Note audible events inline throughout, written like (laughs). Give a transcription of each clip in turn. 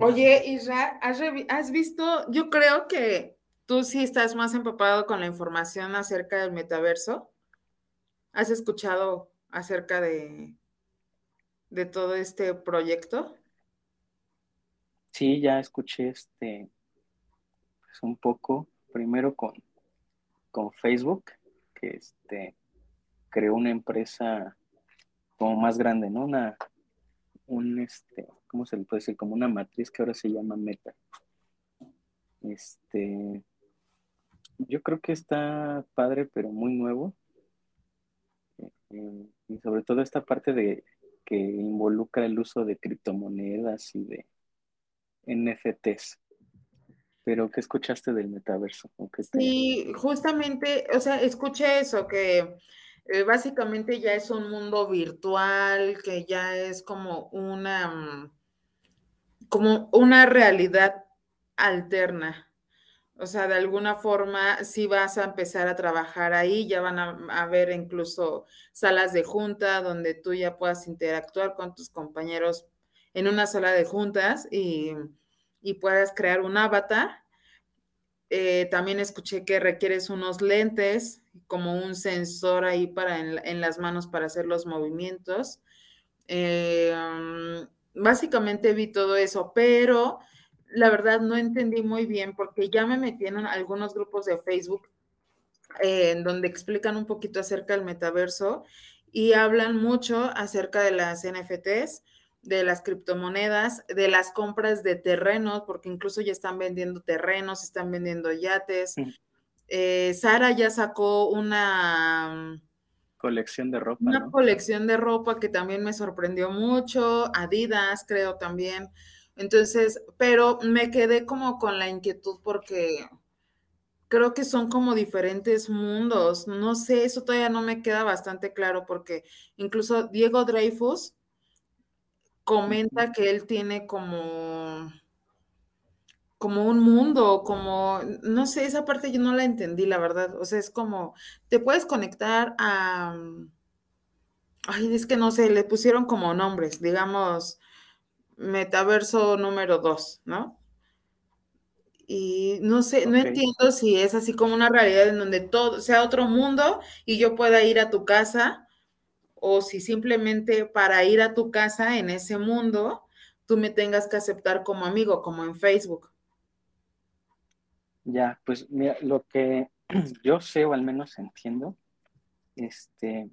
Oye, Isra, ¿has, ¿has visto? Yo creo que tú sí estás más empapado con la información acerca del metaverso. ¿Has escuchado acerca de, de todo este proyecto? Sí, ya escuché este, pues un poco, primero con, con Facebook, que este, creó una empresa como más grande, ¿no? Una, un, este, ¿cómo se le puede decir? Como una matriz que ahora se llama Meta. Este, yo creo que está padre, pero muy nuevo. Eh, y sobre todo esta parte de que involucra el uso de criptomonedas y de NFTs. Pero, ¿qué escuchaste del metaverso? Sí, justamente, o sea, escuché eso, que eh, básicamente ya es un mundo virtual, que ya es como una, mm, como una realidad alterna. O sea, de alguna forma, si vas a empezar a trabajar ahí, ya van a, haber incluso salas de junta donde tú ya puedas interactuar con tus compañeros en una sala de juntas y, y puedas crear un avatar. Eh, también escuché que requieres unos lentes, como un sensor ahí para en, las manos para hacer los movimientos. Eh, mm, básicamente vi todo eso, pero la verdad no entendí muy bien porque ya me metí en algunos grupos de Facebook eh, en donde explican un poquito acerca del metaverso y hablan mucho acerca de las NFTs, de las criptomonedas, de las compras de terrenos, porque incluso ya están vendiendo terrenos, están vendiendo yates. Eh, Sara ya sacó una colección de ropa. Una colección de ropa que también me sorprendió mucho, Adidas creo también. Entonces, pero me quedé como con la inquietud porque creo que son como diferentes mundos. No sé, eso todavía no me queda bastante claro porque incluso Diego Dreyfus comenta que él tiene como como un mundo, como, no sé, esa parte yo no la entendí, la verdad. O sea, es como, te puedes conectar a, ay, es que no sé, le pusieron como nombres, digamos, metaverso número dos, ¿no? Y no sé, no entiendo si es así como una realidad en donde todo sea otro mundo y yo pueda ir a tu casa o si simplemente para ir a tu casa en ese mundo tú me tengas que aceptar como amigo, como en Facebook. Ya, pues mira, lo que (clears throat) yo sé o al menos entiendo, este,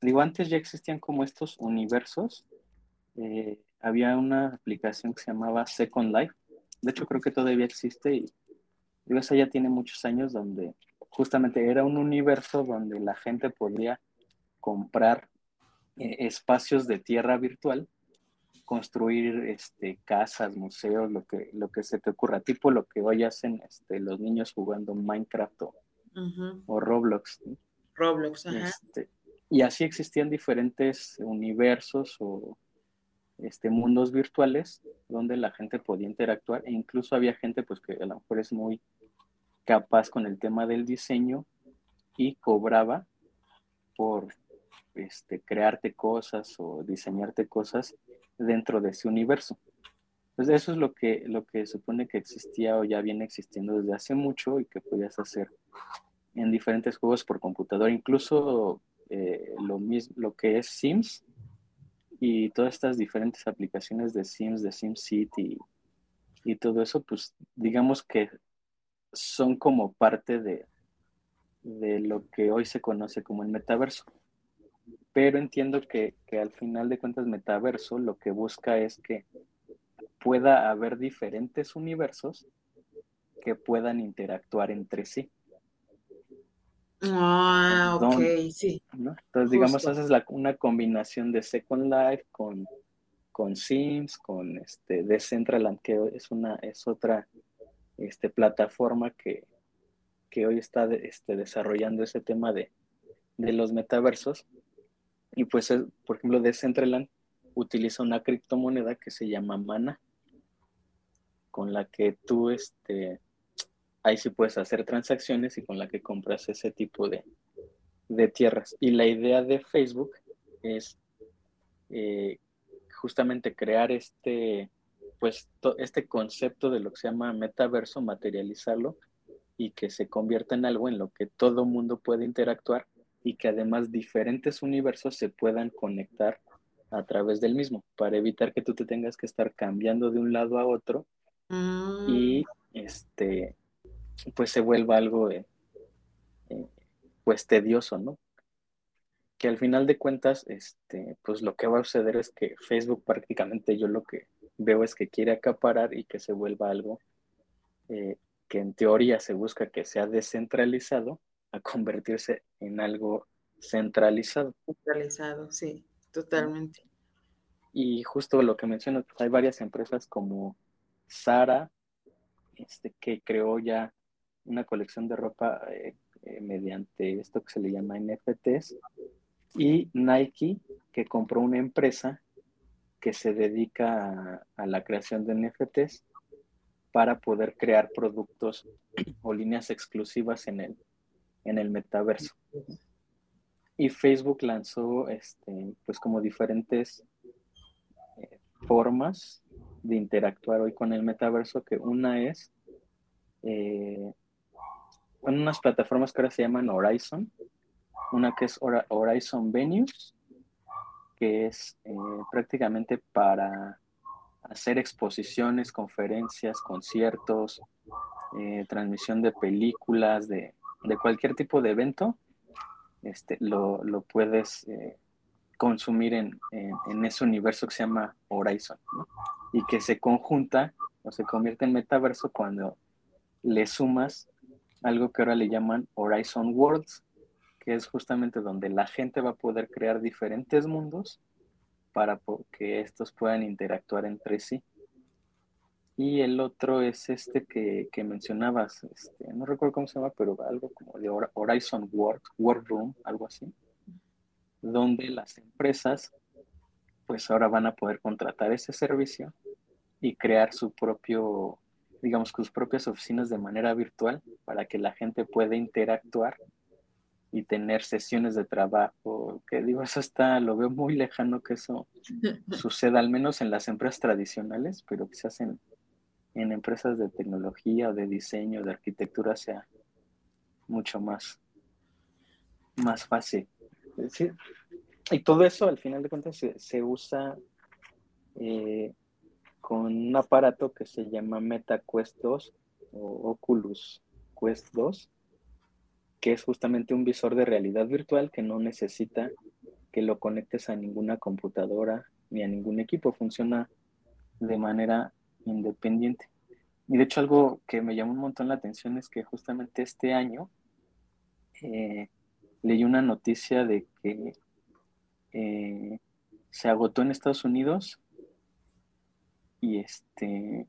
digo, antes ya existían como estos universos eh, había una aplicación que se llamaba Second Life. De hecho, creo que todavía existe y digo, esa ya tiene muchos años donde justamente era un universo donde la gente podía comprar eh, espacios de tierra virtual, construir este, casas, museos, lo que, lo que se te ocurra, tipo lo que hoy hacen este, los niños jugando Minecraft o, Roblox. Roblox, ajá. Este, y así existían diferentes universos o este, mundos virtuales donde la gente podía interactuar e incluso había gente pues que a lo mejor es muy capaz con el tema del diseño y cobraba por este, crearte cosas o diseñarte cosas dentro de ese universo. Pues eso es lo que, lo que supone que existía o ya viene existiendo desde hace mucho y que podías hacer en diferentes juegos por computador, incluso eh, lo, mismo, lo que es Sims, y todas estas diferentes aplicaciones de Sims, de SimCity y todo eso, pues digamos que son como parte de, de lo que hoy se conoce como el metaverso. Pero entiendo que, que al final de cuentas metaverso lo que busca es que pueda haber diferentes universos que puedan interactuar entre sí. Ah, ok, sí. Entonces, digamos, haces la, una combinación de Second Life con, con Sims, con este Decentraland, que es una, es otra este, plataforma que, que hoy está este, desarrollando ese tema de, de los metaversos. Y pues, por ejemplo, Decentraland utiliza una criptomoneda que se llama Mana, con la que tú este, ahí sí puedes hacer transacciones y con la que compras ese tipo de, tierras. Y la idea de Facebook es eh, justamente crear este, pues este concepto de lo que se llama metaverso, materializarlo y que se convierta en algo en lo que todo mundo puede interactuar y que además diferentes universos se puedan conectar a través del mismo, para evitar que tú te tengas que estar cambiando de un lado a otro y mm. este pues se vuelva algo eh, pues tedioso, ¿no? Que al final de cuentas, este, pues lo que va a suceder es que Facebook prácticamente yo lo que veo es que quiere acaparar y que se vuelva algo eh, que en teoría se busca que sea descentralizado a convertirse en algo centralizado. Centralizado, sí, totalmente. Y justo lo que menciono, pues, hay varias empresas como Sara, este, que creó ya una colección de ropa eh, eh, mediante esto que se le llama NFTs, y Nike, que compró una empresa que se dedica a, la creación de NFTs para poder crear productos (clears throat) o líneas exclusivas en el, en el metaverso. Y Facebook lanzó este, pues como diferentes eh, formas de interactuar hoy con el metaverso, que una es eh, en unas plataformas que ahora se llaman Horizon, una que es Horizon Venues, que es eh, prácticamente para hacer exposiciones, conferencias, conciertos, eh, transmisión de películas, de, cualquier tipo de evento, este, lo, puedes eh, consumir en, ese universo que se llama Horizon, y que se conjunta o se convierte en metaverso cuando le sumas algo que ahora le llaman Horizon Worlds, que es justamente donde la gente va a poder crear diferentes mundos para que estos puedan interactuar entre sí. Y el otro es este que, mencionabas, este, no recuerdo cómo se llama, pero algo como de Horizon World, World Room, algo así, donde las empresas pues ahora van a poder contratar ese servicio y crear su propio digamos, sus propias oficinas de manera virtual para que la gente pueda interactuar y tener sesiones de trabajo, que digo, eso está, lo veo muy lejano que eso (laughs) suceda, al menos en las empresas tradicionales, pero que se hacen en empresas de tecnología de diseño, de arquitectura, sea mucho más, más fácil. y todo eso, al final de cuentas, se, usa eh, con un aparato que se llama MetaQuest 2 o Oculus Quest 2, que es justamente un visor de realidad virtual que no necesita que lo conectes a ninguna computadora ni a ningún equipo, funciona de manera independiente. Y de hecho algo que me llamó un montón la atención es que justamente este año eh, leí una noticia de que eh, se agotó en Estados Unidos y este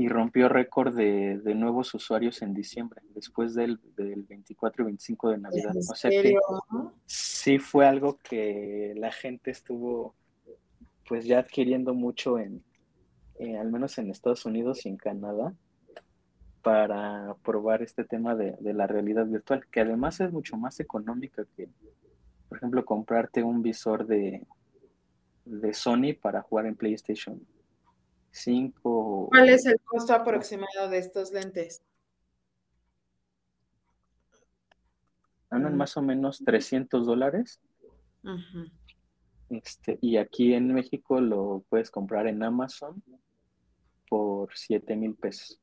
y rompió récord de, nuevos usuarios en diciembre, después del, 24 y 25 de Navidad. O sea que sí fue algo que la gente estuvo pues ya adquiriendo mucho en, eh, al menos en Estados Unidos y en Canadá, para probar este tema de, la realidad virtual, que además es mucho más económica que, por ejemplo, comprarte un visor de, de Sony para jugar en PlayStation ¿Cuál es el costo aproximado de estos lentes? Andan más o menos 300 dólares. este, y aquí en México lo puedes comprar en Amazon por 7 mil pesos.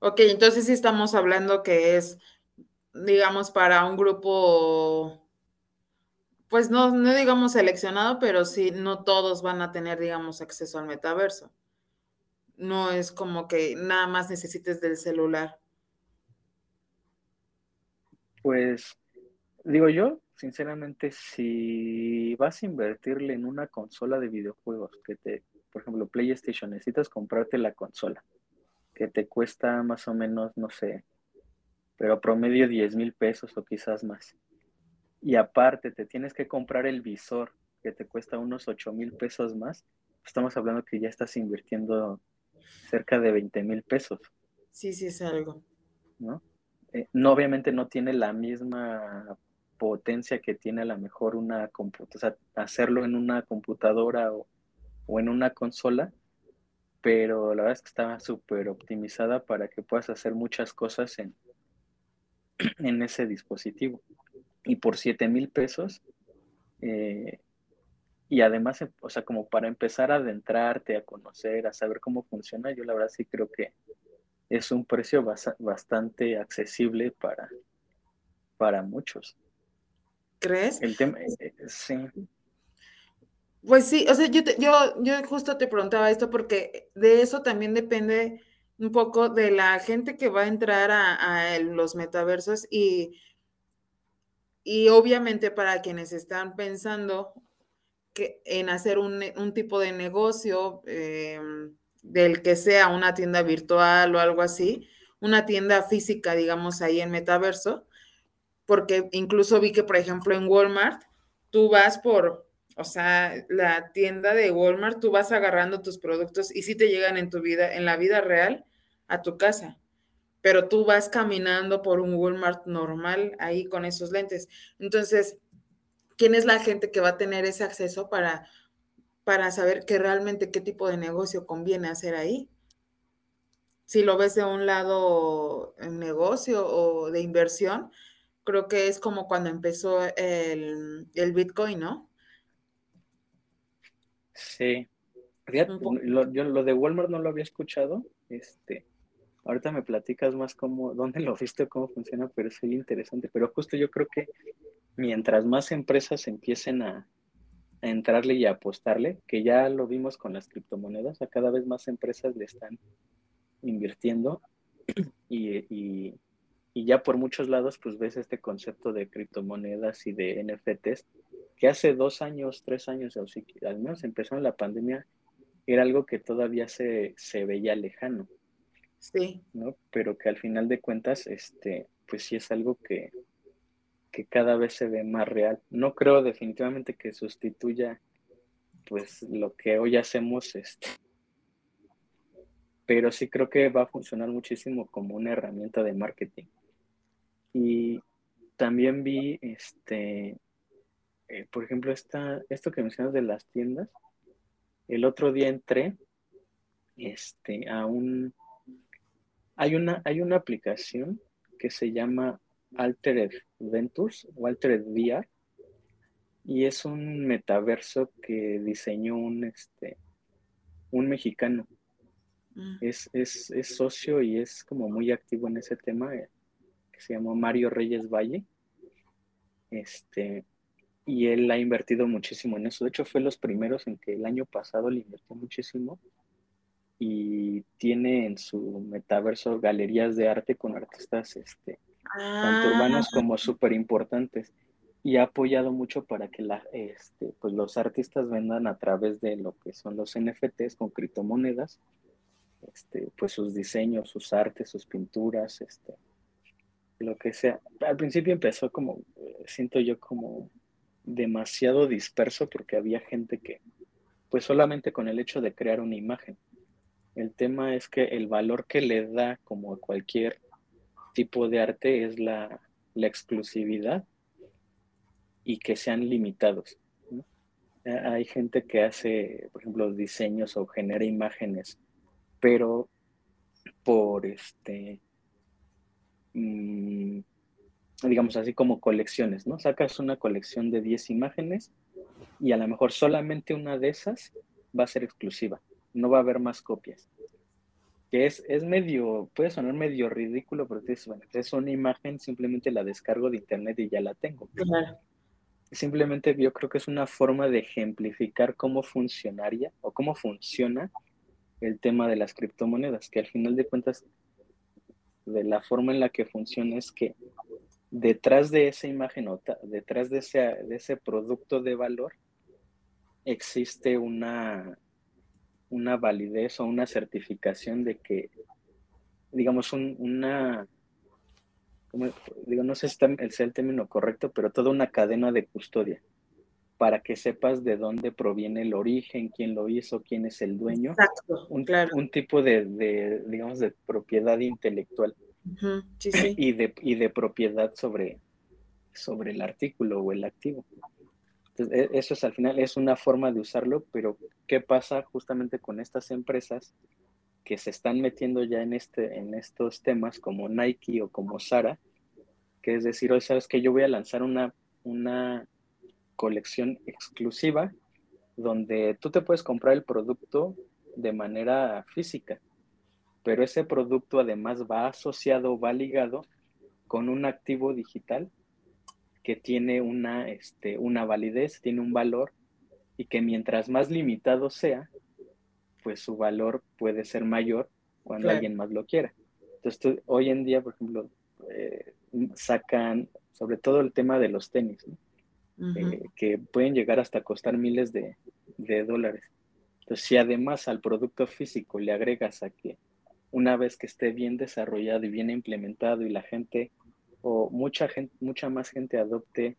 Ok, entonces sí estamos hablando que es, digamos, para un grupo pues no, no digamos seleccionado, pero sí, no todos van a tener, digamos, acceso al metaverso. No es como que nada más necesites del celular. Pues digo yo, sinceramente, si vas a invertirle en una consola de videojuegos, que te, por ejemplo, PlayStation, necesitas comprarte la consola, que te cuesta más o menos, no sé, pero promedio 10 mil pesos o quizás más y aparte te tienes que comprar el visor que te cuesta unos 8 mil pesos más, estamos hablando que ya estás invirtiendo cerca de 20 mil pesos. Sí, sí, es algo. ¿No? Eh, no, obviamente no tiene la misma potencia que tiene a lo mejor una computadora, o sea, hacerlo en una computadora o, o en una consola, pero la verdad es que está súper optimizada para que puedas hacer muchas cosas en, (clears throat) en ese dispositivo. Y por 7 mil pesos, eh, y además, o sea, como para empezar a adentrarte, a conocer, a saber cómo funciona, yo la verdad sí creo que es un precio bastante accesible para, para muchos. ¿Crees? El tema, eh, eh, sí. Pues sí, o sea, yo, yo, yo justo te preguntaba esto porque de eso también depende un poco de la gente que va a entrar a, los metaversos y, y obviamente para quienes están pensando que, en hacer un, tipo de negocio em, del que sea una tienda virtual o algo así, una tienda física, digamos, ahí en metaverso, porque incluso vi que, por ejemplo, en Walmart, tú vas por, o sea, la tienda de Walmart, tú vas agarrando tus productos y sí te llegan en tu vida, en la vida real, a tu casa. Pero tú vas caminando por un Walmart normal ahí con esos lentes. Entonces, ¿quién es la gente que va a tener ese acceso para, para saber que realmente qué tipo de negocio conviene hacer ahí? Si lo ves de un lado en negocio o de inversión, creo que es como cuando empezó el, Bitcoin, ¿no? Sí. lo, yo lo de Walmart no lo había escuchado. Este, ahorita me platicas más cómo, (laughs) dónde lo viste, cómo funciona, pero es muy interesante. Pero justo yo creo que mientras más empresas empiecen a, entrarle y a apostarle, que ya lo vimos con las criptomonedas, a cada vez más empresas le están invirtiendo y, y ya por muchos lados pues ves este concepto de criptomonedas y de NFTs que hace dos años, tres años, al menos empezó en la pandemia, era algo que todavía se, se veía lejano. Sí. ¿no? Pero que al final de cuentas, este, pues sí es algo que, que cada vez se ve más real. No creo definitivamente que sustituya pues lo que hoy hacemos, este, pero sí creo que va a funcionar muchísimo como una herramienta de marketing. Y también vi, este, eh, por ejemplo, esta, esto que mencionas de las tiendas. El otro día entré este, a un... Hay una, hay una aplicación que se llama Altered Ventures o Altered VR y es un metaverso que diseñó un, este, un mexicano. Mm. Es, es, es, socio y es como muy activo en ese tema se llamó Mario Reyes Valle. Este, y él ha invertido muchísimo en eso. De hecho, fue los primeros en que el año pasado le invirtió muchísimo y tiene en su metaverso galerías de arte con artistas este, tanto urbanos ah. como súper importantes y ha apoyado mucho para que la, este, pues los artistas vendan a través de lo que son los NFTs con criptomonedas, este, pues sus diseños, sus artes, sus pinturas, este, lo que sea. Al principio empezó como, siento yo como demasiado disperso porque había gente que, pues solamente con el hecho de crear una imagen. El tema es que el valor que le da como a cualquier tipo de arte es la, exclusividad y que sean limitados. Hay gente que hace, por ejemplo, diseños o genera imágenes, pero por este Mm, digamos así como colecciones, ¿no? Sacas una colección de 10 imágenes y a lo mejor solamente una de esas va a ser exclusiva, no va a haber más copias. Que es, es medio, puede sonar medio ridículo, pero dices, bueno, es una imagen, simplemente la descargo de internet y ya la tengo. Simplemente yo creo que es una forma de ejemplificar cómo funcionaría o cómo funciona el tema de las criptomonedas, que al final de cuentas de la forma en la que funciona es que detrás de esa imagen o detrás de ese, de ese producto de valor existe una, una validez o una certificación de que, digamos, una, digo, no sé si es el término correcto, pero toda una cadena de custodia para que sepas de dónde proviene el origen, quién lo hizo, quién es el dueño. Exacto, un, un tipo de, digamos, de propiedad intelectual. (clears throat) Y, de, y de propiedad sobre, sobre el artículo o el activo. Entonces, e, eso es al final, es una forma de usarlo, pero ¿qué pasa justamente con estas empresas que se están metiendo ya en, este, en estos temas como Nike o como Sara? Que es decir, hoy sabes que yo voy a lanzar una, una colección exclusiva donde tú te puedes comprar el producto de manera física, pero ese producto además va asociado, va ligado con un activo digital que tiene una, este, una validez, tiene un valor y que mientras más limitado sea, pues su valor puede ser mayor cuando alguien más lo quiera. Entonces, hoy en día, por ejemplo, eh, sacan sobre todo el tema de los tenis, eh, que pueden llegar hasta costar miles de, de dólares. Entonces, si además al producto físico le agregas a que una vez que esté bien desarrollado y bien implementado y la gente o mucha gente, mucha más gente adopte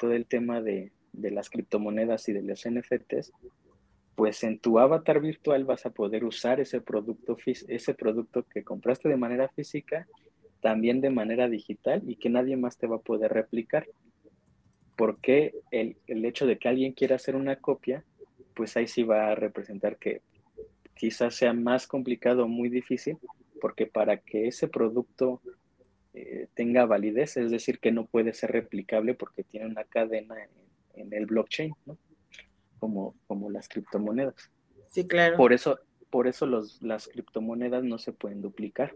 todo el tema de, las criptomonedas y de los NFTs, pues en tu avatar virtual vas a poder usar ese producto, ese producto que compraste de manera física, también de manera digital y que nadie más te va a poder replicar. Porque el, el hecho de que alguien quiera hacer una copia, pues ahí sí va a representar que quizás sea más complicado o muy difícil, porque para que ese producto eh, tenga validez, es decir, que no puede ser replicable porque tiene una cadena en, el blockchain, ¿no? Como, como las criptomonedas. Sí, claro. Por eso, por eso los, las criptomonedas no se pueden duplicar.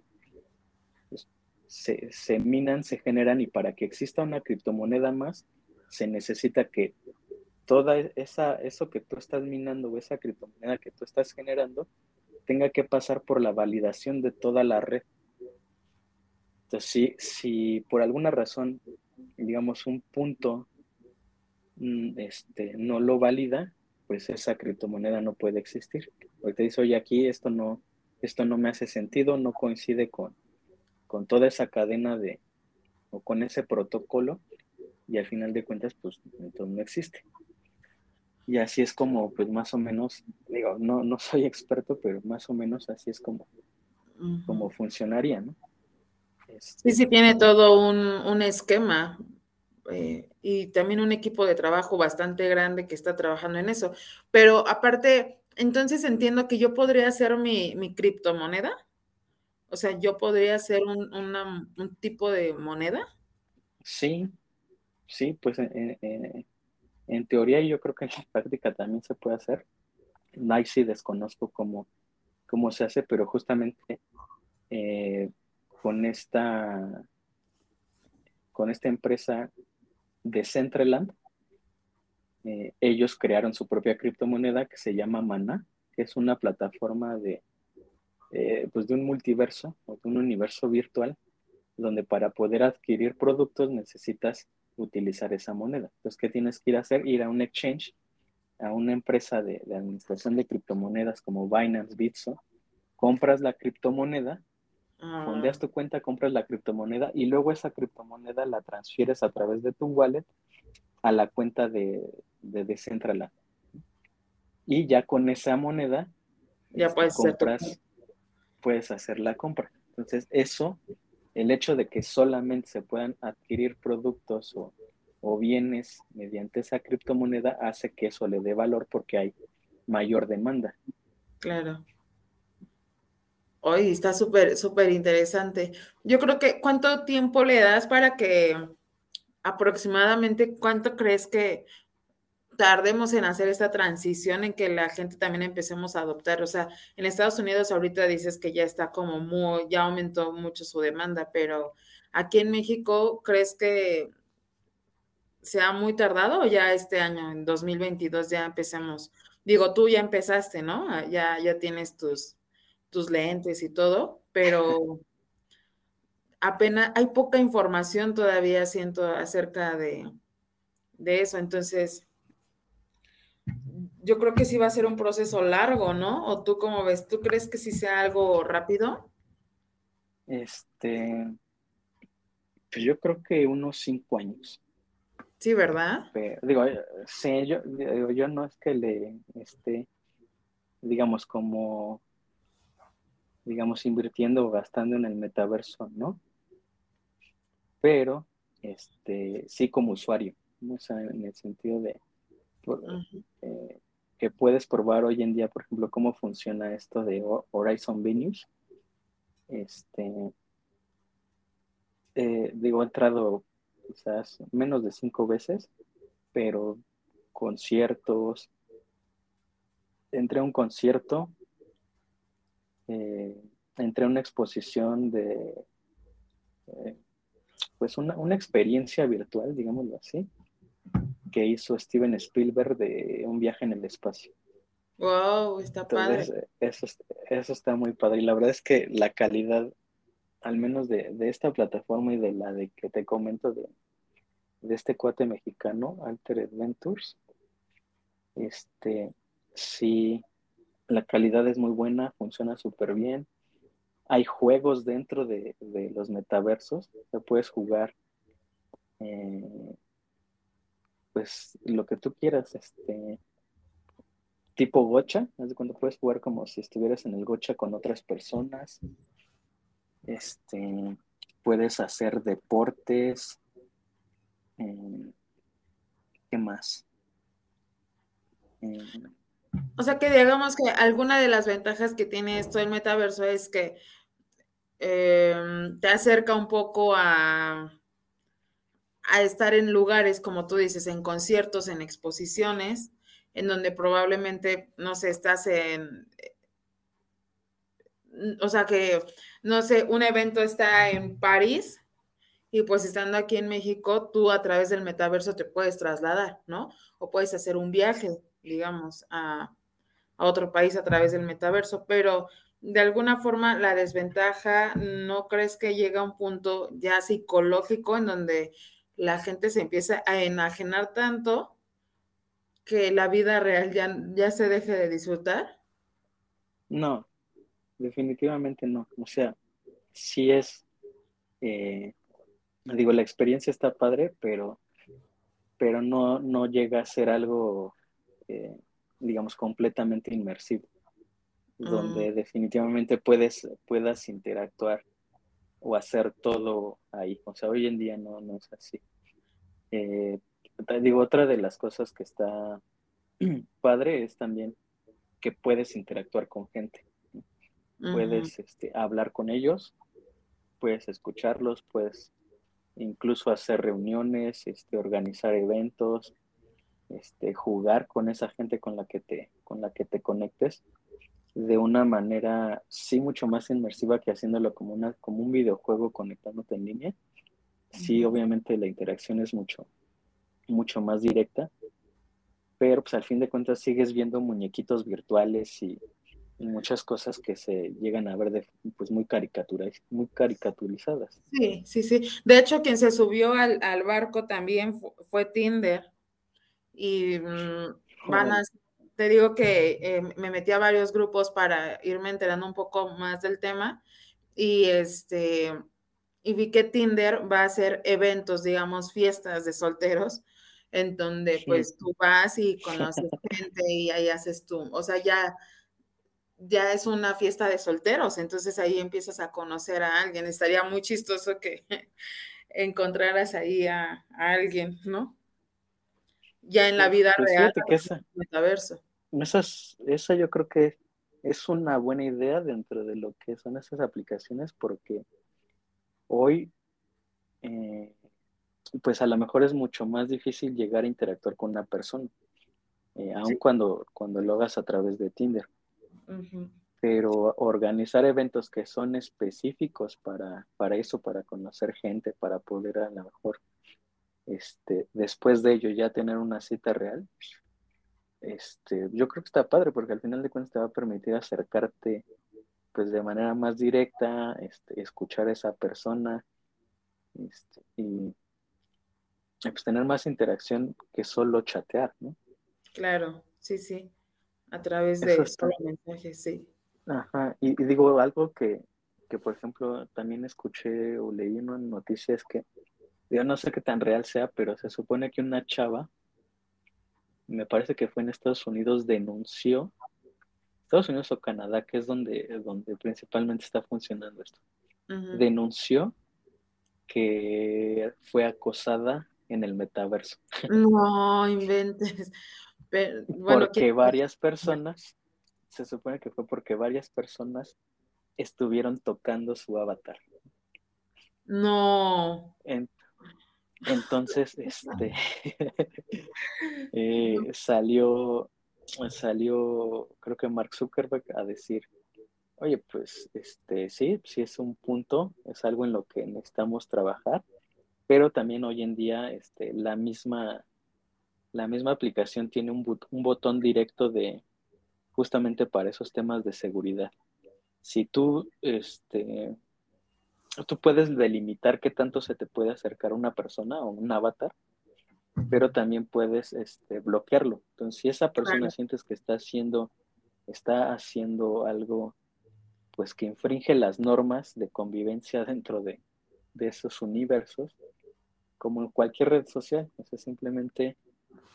Pues, se, se minan, se generan y para que exista una criptomoneda más, se necesita que toda esa, eso que tú estás minando o esa criptomoneda que tú estás generando tenga que pasar por la validación de toda la red entonces, si, por alguna razón, digamos, un punto mm, este, no lo valida, pues esa criptomoneda no puede existir. Porque te dice, oye, aquí esto no, esto no me hace sentido, no coincide con, con toda esa cadena de, o con ese protocolo, y al final de cuentas, pues entonces no existe. Y así es como, pues más o menos, digo, no, no soy experto, pero más o menos así es como, como funcionaría, ¿no? Sí, sí, tiene todo un, esquema eh, y también un equipo de trabajo bastante grande que está trabajando en eso. Pero aparte, entonces entiendo que yo podría hacer mi, criptomoneda. O sea, yo podría hacer un, un, tipo de moneda. Sí, sí, pues en, teoría yo creo que en la (laughs) práctica también se puede hacer. No, sí desconozco cómo, cómo se hace, pero justamente eh, con esta, con esta empresa de Centraland. Eh, ellos crearon su propia criptomoneda que se llama Mana, que es una plataforma de, eh, pues de un multiverso o de un universo virtual donde para poder adquirir productos necesitas utilizar esa moneda. Entonces, ¿qué tienes que ir a hacer? Ir a un exchange, a una empresa de, de administración de criptomonedas como Binance, Bitso, compras la criptomoneda Fondeas ah. tu cuenta, compras la criptomoneda y luego esa criptomoneda la transfieres a través de tu wallet a la cuenta de, de Decentraland. Y ya con esa moneda ya este, puedes, compras, puedes hacer la compra. Entonces, eso, el hecho de que solamente se puedan adquirir productos o, o bienes mediante esa criptomoneda hace que eso le dé valor porque hay mayor demanda. Claro. Hoy está súper, súper interesante. Yo creo que, ¿cuánto tiempo le das para que aproximadamente, cuánto crees que tardemos en hacer esta transición en que la gente también empecemos a adoptar? O sea, en Estados Unidos ahorita dices que ya está como muy, ya aumentó mucho su demanda, pero aquí en México, ¿crees que sea muy tardado o ya este año, en 2022, ya empecemos? Digo, tú ya empezaste, ¿no? Ah, ya, ya tienes tus tus lentes y todo, pero apenas hay poca información todavía, siento, acerca de, de eso. Entonces, yo creo que sí va a ser un proceso largo, ¿no? ¿O tú cómo ves? ¿Tú crees que sí sea algo rápido? Este, pues yo creo que unos cinco años. Sí, ¿verdad? digo, sí, yo, yo no es que le esté, digamos, como digamos, invirtiendo o gastando en el metaverso, ¿no? Pero, este, sí como usuario, ¿no? en el sentido de, eh, que puedes probar hoy en día, por ejemplo, cómo funciona esto de Horizon Venues. Este, eh, digo, he entrado quizás menos de cinco veces, pero conciertos, entré a un concierto, eh, entré a una exposición de, eh, pues una, una, experiencia virtual, digámoslo así, que hizo Steven Spielberg de un viaje en el espacio. Wow, está padre. Eso, eso está muy padre. Y la verdad es que la calidad, al menos de, de esta plataforma y de la de que te comento de, de este cuate mexicano, Alter Adventures, este, sí, la calidad es muy buena, funciona súper bien. Hay juegos dentro de, los metaversos, te puedes jugar eh, pues lo que tú quieras, este tipo gocha, es cuando puedes jugar como si estuvieras en el gocha con otras personas. Este, puedes hacer deportes. Eh, ¿Qué más? O sea que digamos que alguna de las ventajas que tiene esto el metaverso es que em, te acerca un poco a, a estar en lugares, como tú dices, en conciertos, en exposiciones, en donde probablemente, no sé, estás en, o sea que, no sé, un evento está en París y pues estando aquí en México, tú a través del metaverso te puedes trasladar, ¿no? O puedes hacer un viaje digamos, a, otro país a través del metaverso, pero de alguna forma la desventaja, ¿no crees que llega a un punto ya psicológico en donde la gente se empieza a enajenar tanto que la vida real ya, ya se deje de disfrutar? No, definitivamente no. O sea, sí es, eh, digo, la experiencia está padre, pero, pero no, no llega a ser algo eh, digamos, completamente inmersivo, donde mm. definitivamente puedes, puedas interactuar o hacer todo ahí. O sea, hoy en día no, no es así. Eh, digo, otra de las cosas que está (clears throat) padre es también que puedes interactuar con gente. Puedes este, hablar con ellos, puedes escucharlos, puedes incluso hacer reuniones, este, organizar eventos, este, jugar con esa gente con la que te, con la que te conectes de una manera sí mucho más inmersiva que haciéndolo como, una, como un videojuego conectándote en línea. Sí, obviamente la interacción es mucho, mucho más directa, pero pues al fin de cuentas sigues viendo muñequitos virtuales y, muchas cosas que se llegan a ver de, pues muy muy caricaturizadas. Sí, sí, sí. De hecho, quien se subió al, al barco también fue Tinder y mm, van a, te digo que eh, me metí a varios grupos para irme enterando un poco más del tema y este y vi que Tinder va a hacer eventos, digamos, fiestas de solteros, en donde pues tú vas y (laughs) conoces gente y ahí haces tú, o sea, ya ya es una fiesta de solteros, entonces ahí empiezas a conocer a alguien. Estaría muy chistoso que (laughs) encontraras ahí a alguien, ¿no? ya en la vida pues real. Que esa, metaverso. Esa yo creo que es una buena idea dentro de lo que son esas aplicaciones porque hoy, eh, pues a lo mejor es mucho más difícil llegar a interactuar con una persona, eh, aun cuando, cuando lo hagas a través de Tinder. Pero organizar eventos que son específicos para, para eso, para conocer gente, para poder a lo mejor este, después de ello ya tener una cita real, este, yo creo que está padre porque al final de cuentas te va a permitir acercarte pues de manera más directa, este, escuchar a esa persona este, y pues tener más interacción que solo chatear, ¿no? Claro, sí, sí, a través de estos mensajes, sí. Ajá, y, digo algo que, que, por ejemplo, también escuché o leí en una noticia es que yo no sé qué tan real sea, pero se supone que una chava, me parece que fue en Estados Unidos, denunció, Estados Unidos o Canadá, que es donde, donde principalmente está funcionando esto, denunció que fue acosada en el metaverso. No, inventes. porque varias personas, se supone que fue porque varias personas estuvieron tocando su avatar. No. Entonces, (laughs) este (laughs) eh, salió, salió, creo que Mark Zuckerberg a decir, oye, pues, este, sí, sí es un punto, es algo en lo que necesitamos trabajar, pero también hoy en día, este, la misma, la misma aplicación tiene un, un botón directo de, justamente para esos temas de seguridad. Si tú, este, tú puedes delimitar qué tanto se te puede acercar una persona o un avatar, pero también puedes este, bloquearlo. Entonces, si esa persona sientes que está haciendo, está haciendo algo, pues que infringe las normas de convivencia dentro de, de esos universos, como en cualquier red social, o sea, simplemente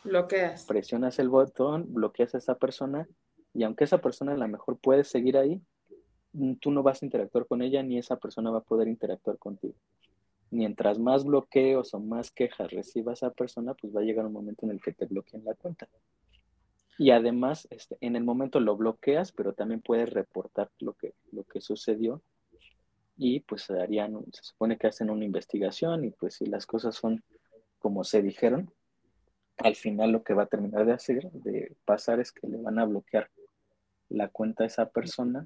bloqueas. Presionas el botón, bloqueas a esa persona y aunque esa persona a lo mejor puede seguir ahí, tú no vas a interactuar con ella ni esa persona va a poder interactuar contigo. Mientras más bloqueos o más quejas reciba esa persona, pues va a llegar un momento en el que te bloqueen la cuenta. Y además, este, en el momento lo bloqueas, pero también puedes reportar lo que, lo que sucedió. Y pues se darían, se supone que hacen una investigación y pues si las cosas son como se dijeron, al final lo que va a terminar de hacer, de pasar, es que le van a bloquear la cuenta a esa persona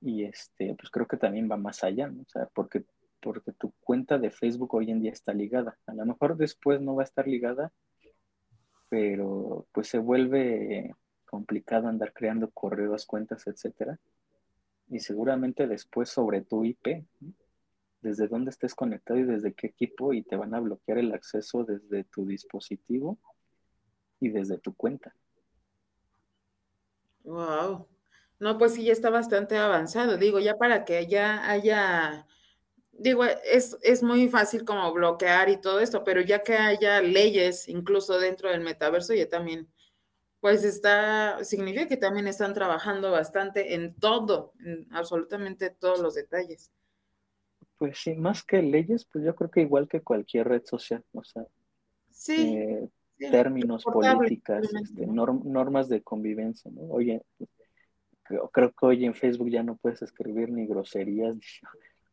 y este, pues creo que también va más allá, ¿no? O sea, porque, porque tu cuenta de Facebook hoy en día está ligada. A lo mejor después no va a estar ligada, pero pues se vuelve complicado andar creando correos, cuentas, etcétera. Y seguramente después sobre tu IP, desde dónde estés conectado y desde qué equipo, y te van a bloquear el acceso desde tu dispositivo y desde tu cuenta. Wow. No, pues sí, ya está bastante avanzado. Digo, ya para que ya haya, digo, es, es muy fácil como bloquear y todo esto, pero ya que haya leyes incluso dentro del metaverso, ya también, pues está, significa que también están trabajando bastante en todo, en absolutamente todos los detalles. Pues sí, más que leyes, pues yo creo que igual que cualquier red social, o sea, sí. Eh, términos, políticas, este, normas de convivencia, ¿no? Oye, creo, creo, que hoy en Facebook ya no puedes escribir ni groserías, (laughs) ni,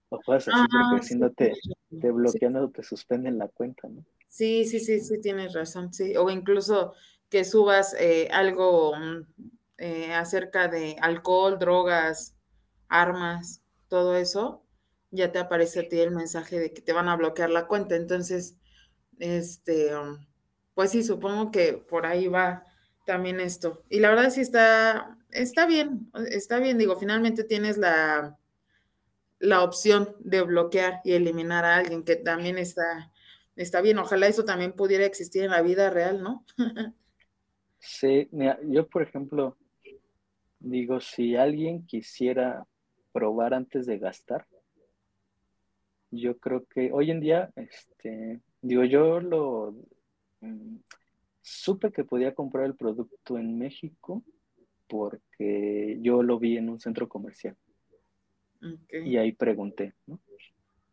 o cosas así, porque si no te, te bloquean o te suspenden la cuenta, ¿no? Sí, sí, sí, sí, tienes razón, sí. O incluso que subas eh, algo mm, eh, acerca de alcohol, drogas, armas, todo eso, ya te aparece a ti el mensaje de que te van a bloquear la cuenta. Entonces, este, um, pues sí, supongo que por ahí va también esto. Y la verdad sí está, está bien, está bien, digo, finalmente tienes la, la opción de bloquear y eliminar a alguien, que también está, está bien. Ojalá eso también pudiera existir en la vida real, ¿no? (laughs) sí, yo por ejemplo, digo, si alguien quisiera probar antes de gastar, yo creo que hoy en día, este, digo, yo lo Mm, supe que podía comprar el producto en México porque yo lo vi en un centro comercial. Y ahí pregunté,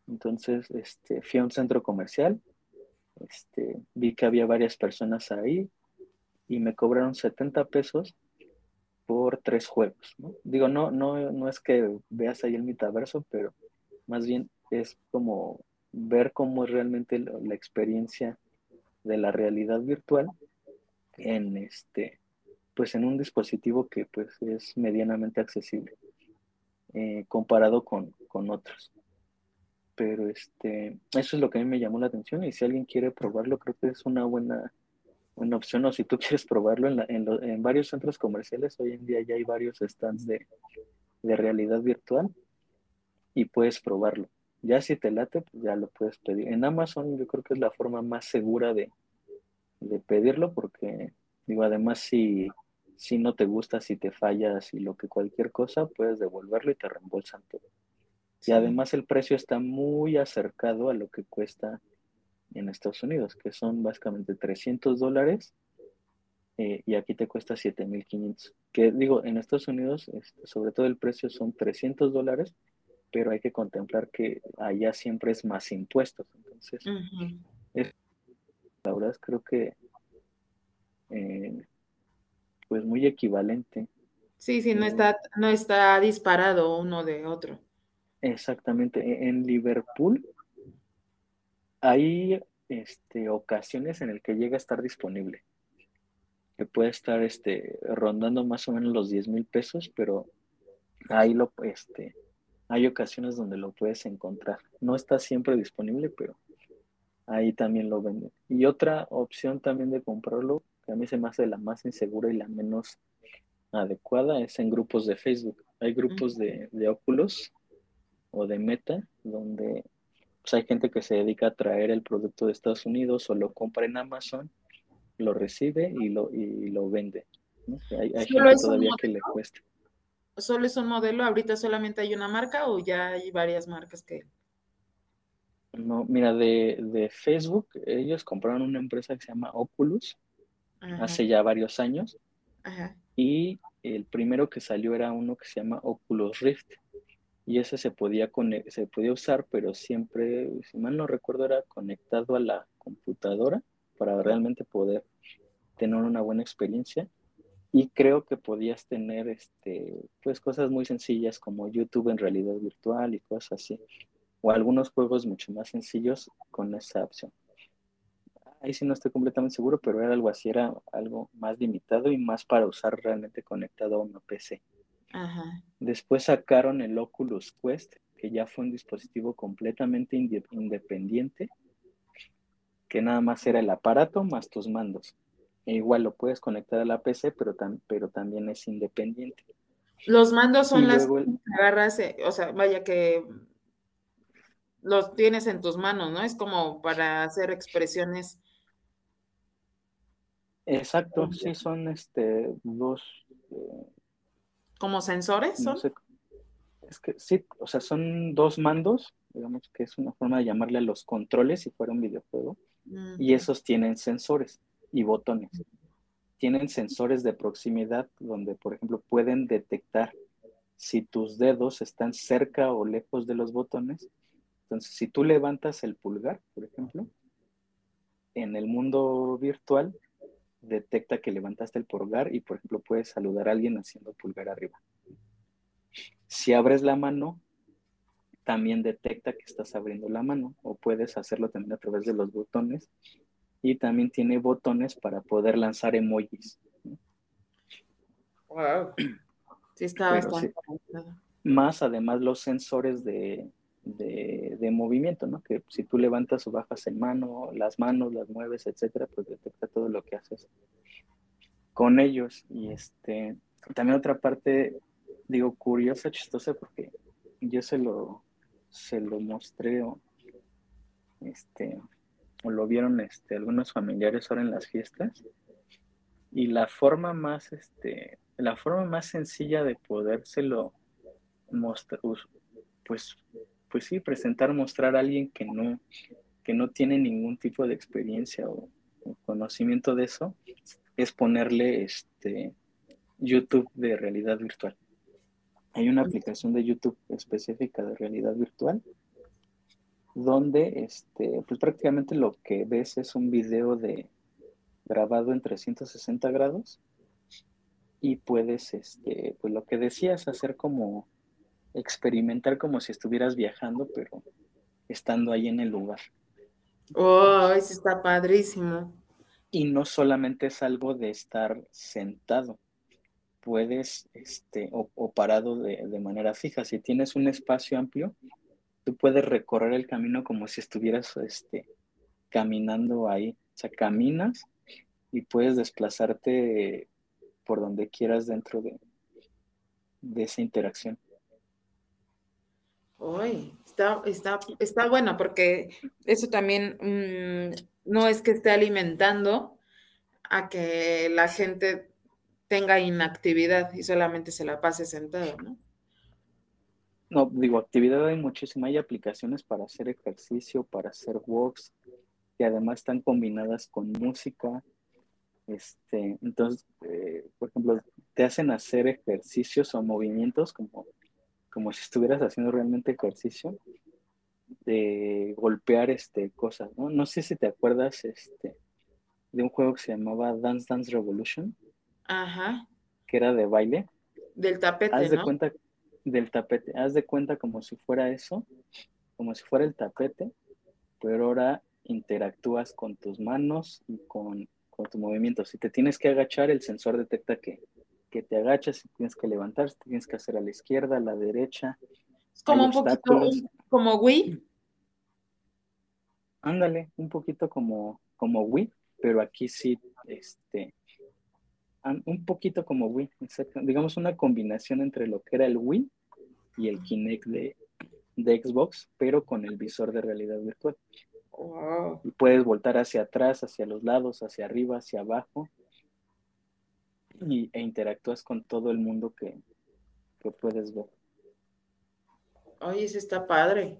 Entonces, este, fui a un centro comercial, este, vi que había varias personas ahí y me cobraron 70 pesos por tres juegos, Digo, no, no, no es que veas ahí el metaverso, pero más bien es como ver cómo es realmente la experiencia de la realidad virtual en este pues en un dispositivo que pues es medianamente accesible eh, comparado con, otros. Pero este eso es lo que a mí me llamó la atención y si alguien quiere probarlo creo que es una buena buena opción o si tú (laughs) quieres probarlo en, en, varios centros comerciales hoy en día ya hay varios stands de, de realidad virtual y puedes probarlo ya si te late, pues ya lo puedes pedir. En Amazon yo creo que es la forma más segura de, pedirlo porque, digo, además si, si no te gusta, si te fallas y lo que cualquier cosa, puedes devolverlo y te reembolsan todo. Y además el precio está muy acercado a lo que cuesta en Estados Unidos, que son básicamente 300 dólares eh, y aquí te cuesta 7.500. Que digo, en Estados Unidos, este, sobre todo el precio son 300 dólares pero hay que contemplar que allá siempre es más impuestos. Entonces, la verdad es creo que eh, pues muy equivalente. Sí, sí, no está, no está disparado uno de otro. Exactamente. E-, en Liverpool hay este, ocasiones en el que llega a estar disponible. Que puede estar este, rondando más o menos los 10 mil pesos, pero ahí lo, este, hay ocasiones donde lo puedes encontrar. No está siempre disponible, pero ahí también lo venden. Y otra opción también de comprarlo, que a mí se me hace la más insegura y la menos adecuada, es en grupos de Facebook. Hay grupos de, de Oculus o de Meta, donde pues, hay gente que se dedica a traer el producto de Estados Unidos o lo compra en Amazon, lo recibe y lo, y lo vende. Hay, hay gente todavía que le cuesta. ¿Solo es un modelo? ¿Ahorita solamente hay una marca o ya hay varias marcas que... No, mira, de, Facebook, ellos compraron una empresa que se llama Oculus hace ya varios años. Y el primero que salió era uno que se llama Oculus Rift y ese se podía, se podía usar, pero siempre, si mal no recuerdo, era conectado a la computadora para realmente poder tener una buena experiencia. Y creo que podías tener este, pues cosas muy sencillas como YouTube en realidad virtual y cosas así. O algunos juegos mucho más sencillos con esa opción. Ahí sí no estoy completamente seguro, pero era algo así, era algo más limitado y más para usar realmente conectado a una PC. Después sacaron el Oculus Quest, que ya fue un dispositivo completamente independiente, que nada más era el aparato más tus mandos. E igual lo puedes conectar a la PC, pero, pero también es independiente. Los mandos son las que agarras, eh, o sea, vaya que los tienes en tus manos, ¿no? Es como para hacer expresiones. Exacto, sí, son este dos, eh, ¿Como sensores son? es que sí, o sea, son dos mandos, digamos que es una forma de llamarle a los controles si fuera un videojuego, y esos tienen sensores y botones. Tienen sensores de proximidad donde, por ejemplo, pueden detectar si tus dedos están cerca o lejos de los botones. Entonces, si tú levantas el pulgar, por ejemplo, en el mundo virtual, detecta que levantaste el pulgar y, por ejemplo, puedes saludar a alguien haciendo pulgar arriba. Si abres la mano, también detecta que estás abriendo la mano o puedes hacerlo también a través de los botones y también tiene botones para poder lanzar emojis. Wow. Sí, está bastante. más además los sensores de, de, movimiento, ¿no? Que si tú levantas o bajas en mano, las manos, las mueves, etcétera, pues detecta todo lo que haces con ellos. Y este, también otra parte, digo, curiosa, chistosa, porque yo se lo, se lo mostré este, o lo vieron este, algunos familiares ahora en las fiestas. Y la forma más, este, la forma más sencilla de podérselo mostrar, pues pues sí, presentar, mostrar a alguien que no, que no tiene ningún tipo de experiencia o, conocimiento de eso, es ponerle este YouTube de realidad virtual. Hay una aplicación de YouTube específica de realidad virtual donde este, pues prácticamente lo que ves es un video de grabado en 360 grados y puedes, este, pues lo que decías, hacer como experimentar como si estuvieras viajando, pero estando ahí en el lugar. Oh, eso está padrísimo. Y no solamente es algo de estar sentado, puedes, este, o, parado de, de, manera fija. Si tienes un espacio amplio, tú puedes recorrer el camino como si estuvieras, este, caminando ahí. O sea, caminas y puedes desplazarte por donde quieras dentro de, de esa interacción. Uy, está, está, está bueno porque eso también mm, no es que esté alimentando a que la gente tenga inactividad y solamente se la pase sentado, ¿no? No, digo, actividad hay muchísima, hay aplicaciones para hacer ejercicio, para hacer walks, que además están combinadas con música. Este, entonces, eh, por ejemplo, te hacen hacer ejercicios o movimientos como como si estuvieras haciendo realmente ejercicio, de golpear este, cosas, ¿no? No sé si te acuerdas este, de un juego que se llamaba Dance Dance Revolution. Ajá. que era de baile. Del tapete, Haz de ¿no? cuenta del tapete, haz de cuenta como si fuera eso, como si fuera el tapete, pero ahora interactúas con tus manos y con, con tu movimiento. Si te tienes que agachar, el sensor detecta que, que te agachas, si tienes que levantar, si tienes que hacer a la izquierda, a la derecha. Es como un poquito, obstáculos. como Wii. Ándale, un poquito como, como Wii, pero aquí sí, este, un poquito como Wii, exacto. digamos una combinación entre lo que era el Wii y el Kinect de, de Xbox, pero con el visor de realidad virtual. Wow. Y puedes voltar hacia atrás, hacia los lados, hacia arriba, hacia abajo, y, e interactúas con todo el mundo que, que puedes ver. Oye, ese está padre.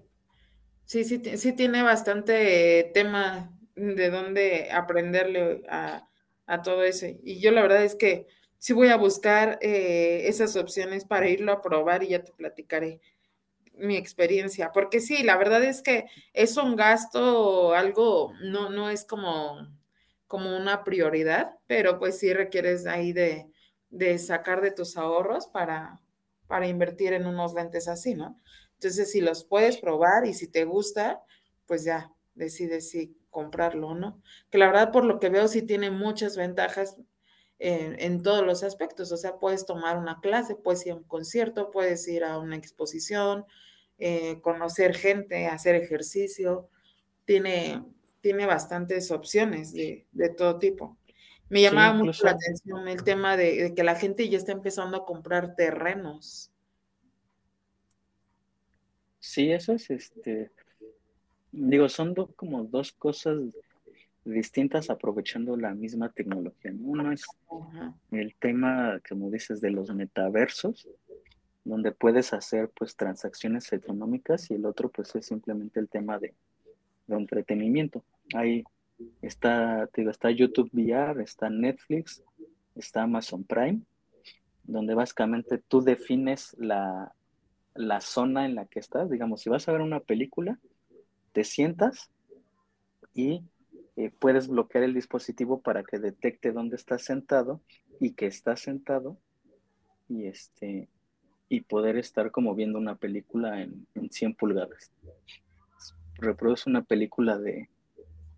Sí, sí, sí tiene bastante tema de dónde aprenderle a, a todo eso. Y yo la verdad es que sí voy a buscar eh, esas opciones para irlo a probar y ya te platicaré mi experiencia. Porque sí, la verdad es que es un gasto, algo, no, no es como, como una prioridad, pero pues sí requieres ahí de, de sacar de tus ahorros para, para invertir en unos lentes así, ¿no? Entonces, si los puedes probar y si te gusta, pues ya decides si comprarlo no. Que la verdad, por lo que veo, sí tiene muchas ventajas en, en todos los aspectos. O sea, puedes tomar una clase, puedes ir a un concierto, puedes ir a una exposición, eh, conocer gente, hacer ejercicio. Tiene, tiene bastantes opciones de, de todo tipo. Me Sí, llamaba mucho la atención el tema de, de que la gente ya está empezando a comprar terrenos. sí, eso es, este, digo, son do- como dos cosas distintas aprovechando la misma tecnología. ¿no? Uno es el tema, como dices, de los metaversos, donde puedes hacer pues transacciones económicas y el otro pues es simplemente el tema de, de entretenimiento. Ahí está, te digo, está YouTube VR, está Netflix, está Amazon Prime, donde básicamente tú defines la, la zona en la que estás. Digamos, si vas a ver una película, te sientas y eh, puedes bloquear el dispositivo para que detecte dónde estás sentado y que estás sentado y este y poder estar como viendo una película en, en 100 pulgadas. Reproduce una película de,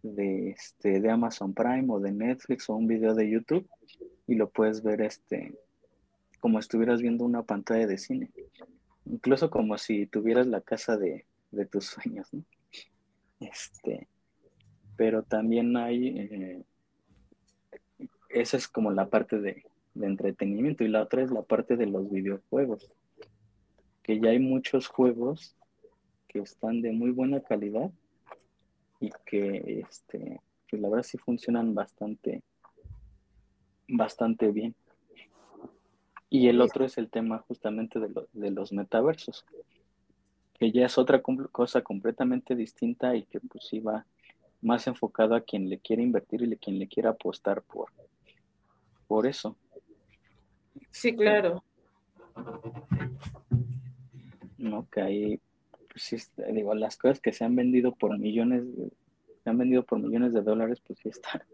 de, este, de Amazon Prime o de Netflix o un video de YouTube y lo puedes ver este, como estuvieras viendo una pantalla de cine. Incluso como si tuvieras la casa de, de tus sueños. ¿no? Este, pero también hay, eh, esa es como la parte de, de entretenimiento y la otra es la parte de los videojuegos que ya hay muchos juegos que están de muy buena calidad y que este pues la verdad sí funcionan bastante bastante bien. Y el otro es el tema justamente de, lo, de los metaversos que ya es otra cosa completamente distinta y que pues sí va más enfocado a quien le quiere invertir y a quien le quiera apostar por por eso Sí, claro. ¿no? Que ahí, pues sí, digo, las cosas que se han vendido por millones, se han vendido por millones de dólares, pues sí está,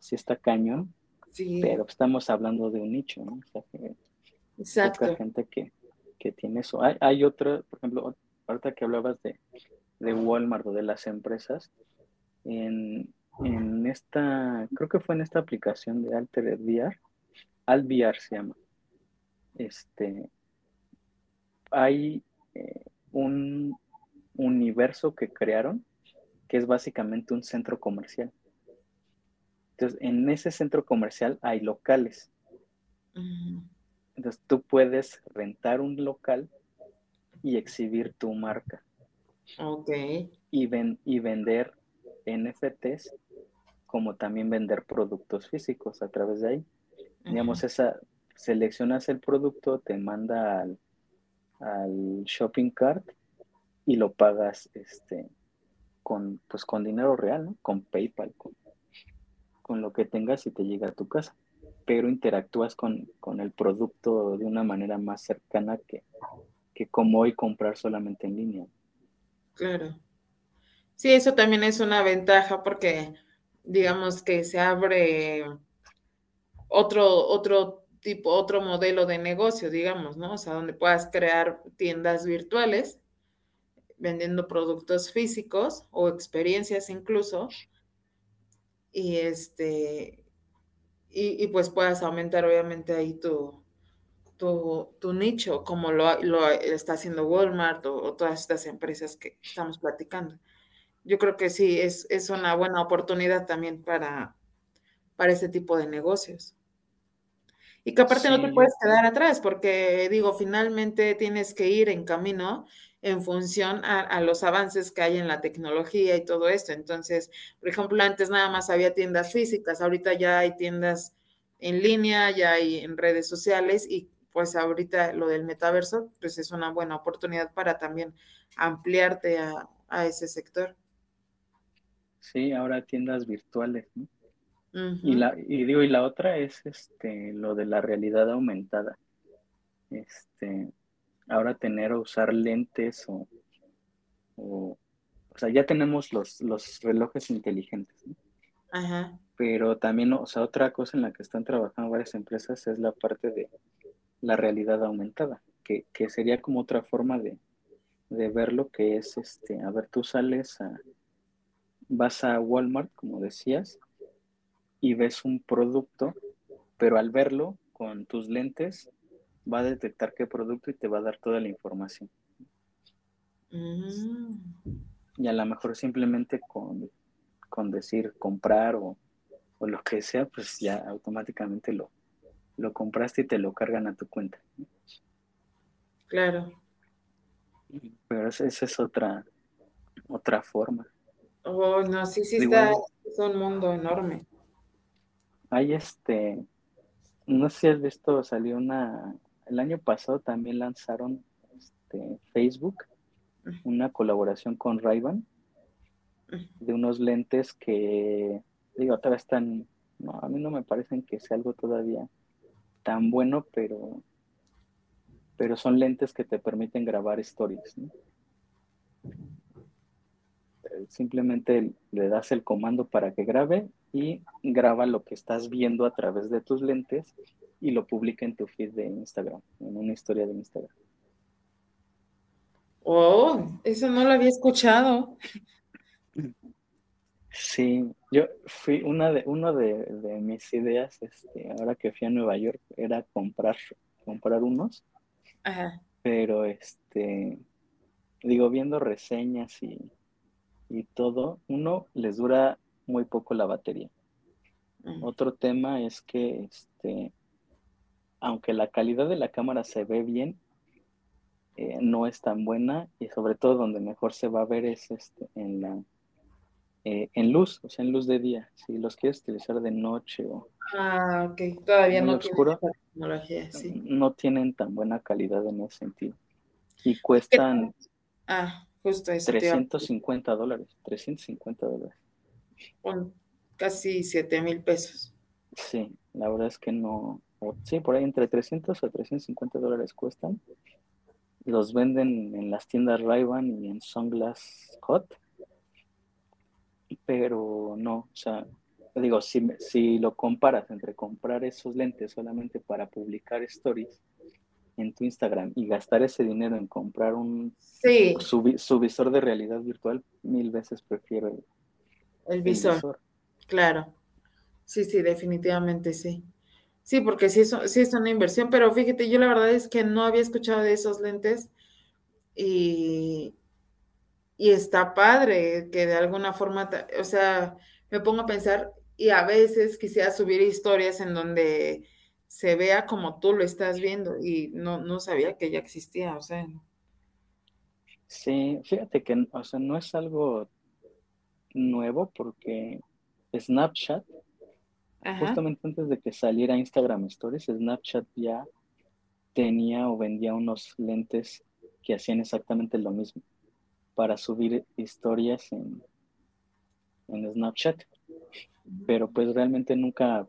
sí está cañón, Sí, pero estamos hablando de un nicho, ¿no? O sea, que poca exacto. gente que, tiene eso. Hay, hay otra, por ejemplo, ahorita que hablabas de, de Walmart o de las empresas, en, en esta, creo que fue en esta aplicación de Alter VR, AltVR se llama, este, hay eh, un universo que crearon que es básicamente un centro comercial. Entonces, en ese centro comercial hay locales. Ujú. Entonces, tú puedes rentar un local y exhibir tu marca Ok. y, ven, y vender NFTs como también vender productos físicos a través de ahí. Digamos, esa, seleccionas el producto, te manda al, al shopping cart y lo pagas este, con, pues, con dinero real, ¿no? Con PayPal, con, con lo que tengas y te llega a tu casa. Pero interactúas con, con el producto de una manera más cercana que, que como hoy comprar solamente en línea. Claro. Sí, eso también es una ventaja porque digamos que se abre otro, otro tipo, otro modelo de negocio, digamos, ¿no? O sea, donde puedas crear tiendas virtuales vendiendo productos físicos o experiencias incluso. Y este, y, pues puedas aumentar obviamente ahí tu, tu, nicho, como lo, lo, está haciendo Walmart o, todas estas empresas que estamos platicando. Yo creo que sí, es, es una buena oportunidad también para, para ese tipo de negocios. Y que aparte no te puedes quedar atrás, porque digo, finalmente tienes que ir en camino en función a, los avances que hay en la tecnología y todo esto. Entonces, por ejemplo, antes nada más había tiendas físicas, ahorita ya hay tiendas en línea, ya hay en redes sociales y pues ahorita lo del metaverso, pues es una buena oportunidad para también ampliarte a, ese sector. Sí, ahora tiendas virtuales, ¿no? y, la, y digo, y la otra es este, lo de la realidad aumentada. Este, ahora tener o usar lentes o, o, o sea, ya tenemos los, los relojes inteligentes, ¿no? Ajá. Pero también, o sea, otra cosa en la que están trabajando varias empresas es la parte de la realidad aumentada, que, que sería como otra forma de, de verlo, que es, este, a ver, tú sales a, vas a Walmart, como decías, y ves un producto, pero al verlo con tus lentes va a detectar qué producto y te va a dar toda la información. Mm. Y a lo mejor simplemente con, con decir comprar o, o, lo que sea, pues ya automáticamente lo, lo compraste y te lo cargan a tu cuenta. Claro. Pero esa, es otra, otra forma. Oh, no, sí, sí, está, es un mundo enorme. Hay este, no sé si has visto, salió una, el año pasado también lanzaron este, Facebook, una colaboración con ray de unos lentes que, digo, todavía están, no, a mí no me parecen que sea algo todavía tan bueno, pero, pero son lentes que te permiten grabar stories. ¿no? Simplemente le das el comando para que grabe y graba lo que estás viendo a través de tus lentes y lo publica en tu feed de Instagram, en una historia de Instagram. Oh, eso no lo había escuchado. Sí, yo fui una de una de, mis ideas, este, ahora que fui a Nueva York, era comprar, comprar unos. Ajá. Pero este, digo, viendo reseñas y, y todo, uno les dura muy poco la batería. Otro tema es que, este, aunque la calidad de la cámara se ve bien, eh, no es tan buena y sobre todo donde mejor se va a ver es este, en la eh, en luz, o sea, en luz de día. Si los quieres utilizar de noche o ah, ok, todavía no oscuro, tecnología, sí. no tienen tan buena calidad en ese sentido y cuestan ah, justo eso 350 dólares, 350 dólares casi 7 mil pesos. Sí, la verdad es que no. Sí, por ahí entre 300 a 350 dólares cuestan. Los venden en las tiendas ray y en Sunglass Hot. Pero no, o sea, digo, si, si lo comparas entre comprar esos lentes solamente para publicar stories en tu Instagram y gastar ese dinero en comprar un su, visor de realidad virtual, mil veces prefiero el, visor. Claro, sí, sí, definitivamente sí. Sí, porque sí es, sí es una inversión, pero fíjate, yo la verdad es que no había escuchado de esos lentes y, y está padre que de alguna forma, o sea, me pongo a pensar y a veces quisiera subir historias en donde se vea como tú lo estás viendo y no, no sabía que ya existía, o sea. Sí, fíjate que, o sea, no es algo nuevo porque Snapchat, justamente antes de que saliera Instagram Stories, Snapchat ya tenía o vendía unos lentes que hacían exactamente lo mismo para subir historias en, en Snapchat. Pero pues realmente nunca,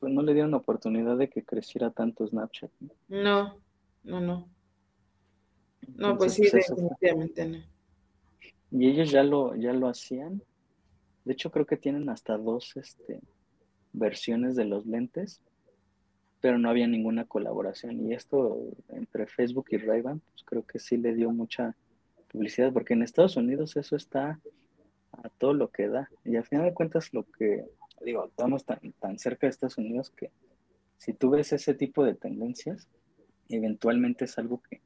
pues no le dieron oportunidad de que creciera tanto Snapchat. No, no, no. No, pues sí, definitivamente no. Y ellos ya lo, ya lo hacían de hecho, creo que tienen hasta dos, este, versiones de los lentes, pero no había ninguna colaboración. Y esto entre Facebook y ray pues creo que sí le dio mucha publicidad, porque en Estados Unidos eso está a todo lo que da. Y al final de cuentas lo que, digo, estamos tan, tan cerca de Estados Unidos que si tú ves ese tipo de tendencias, eventualmente es algo que,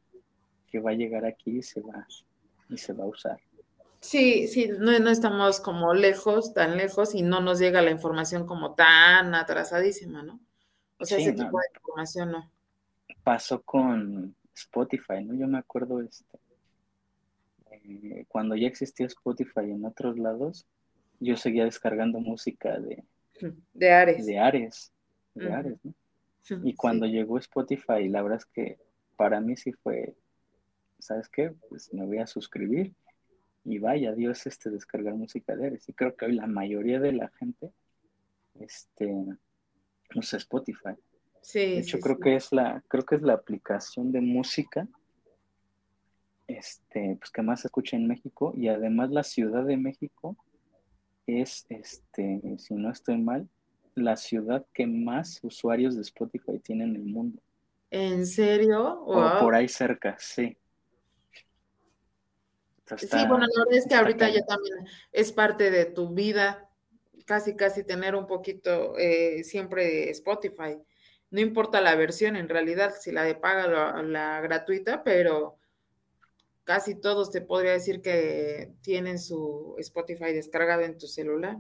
que va a llegar aquí y se va, y se va a usar. Sí, sí, no, no, estamos como lejos, tan lejos, y no nos llega la información como tan atrasadísima, ¿no? O sea, ese tipo de información no. Pasó con Spotify, ¿no? Yo me acuerdo este, eh, cuando ya existía Spotify en otros lados, yo seguía descargando música de, de Ares. De Ares, de Ares, ¿no? Y cuando llegó Spotify, la verdad es que para mí sí fue, ¿sabes qué? Pues me voy a suscribir y vaya, Dios, este, descargar música de Ares. Y creo que hoy la mayoría de la gente, este, usa Spotify. Sí, de hecho, creo que es la, creo que es la aplicación de música este, pues que más se escucha en México y además la Ciudad de México es, este, si no estoy mal, la ciudad que más usuarios de Spotify tiene en el mundo. ¿En serio? O por ahí cerca, sí. Sí, bueno, la verdad es que ahorita ya también es parte de tu vida, casi, casi tener un poquito eh, siempre Spotify. No importa la versión en realidad, si la de paga o la gratuita, pero casi todos te podría decir que tienen su Spotify descargado en tu celular.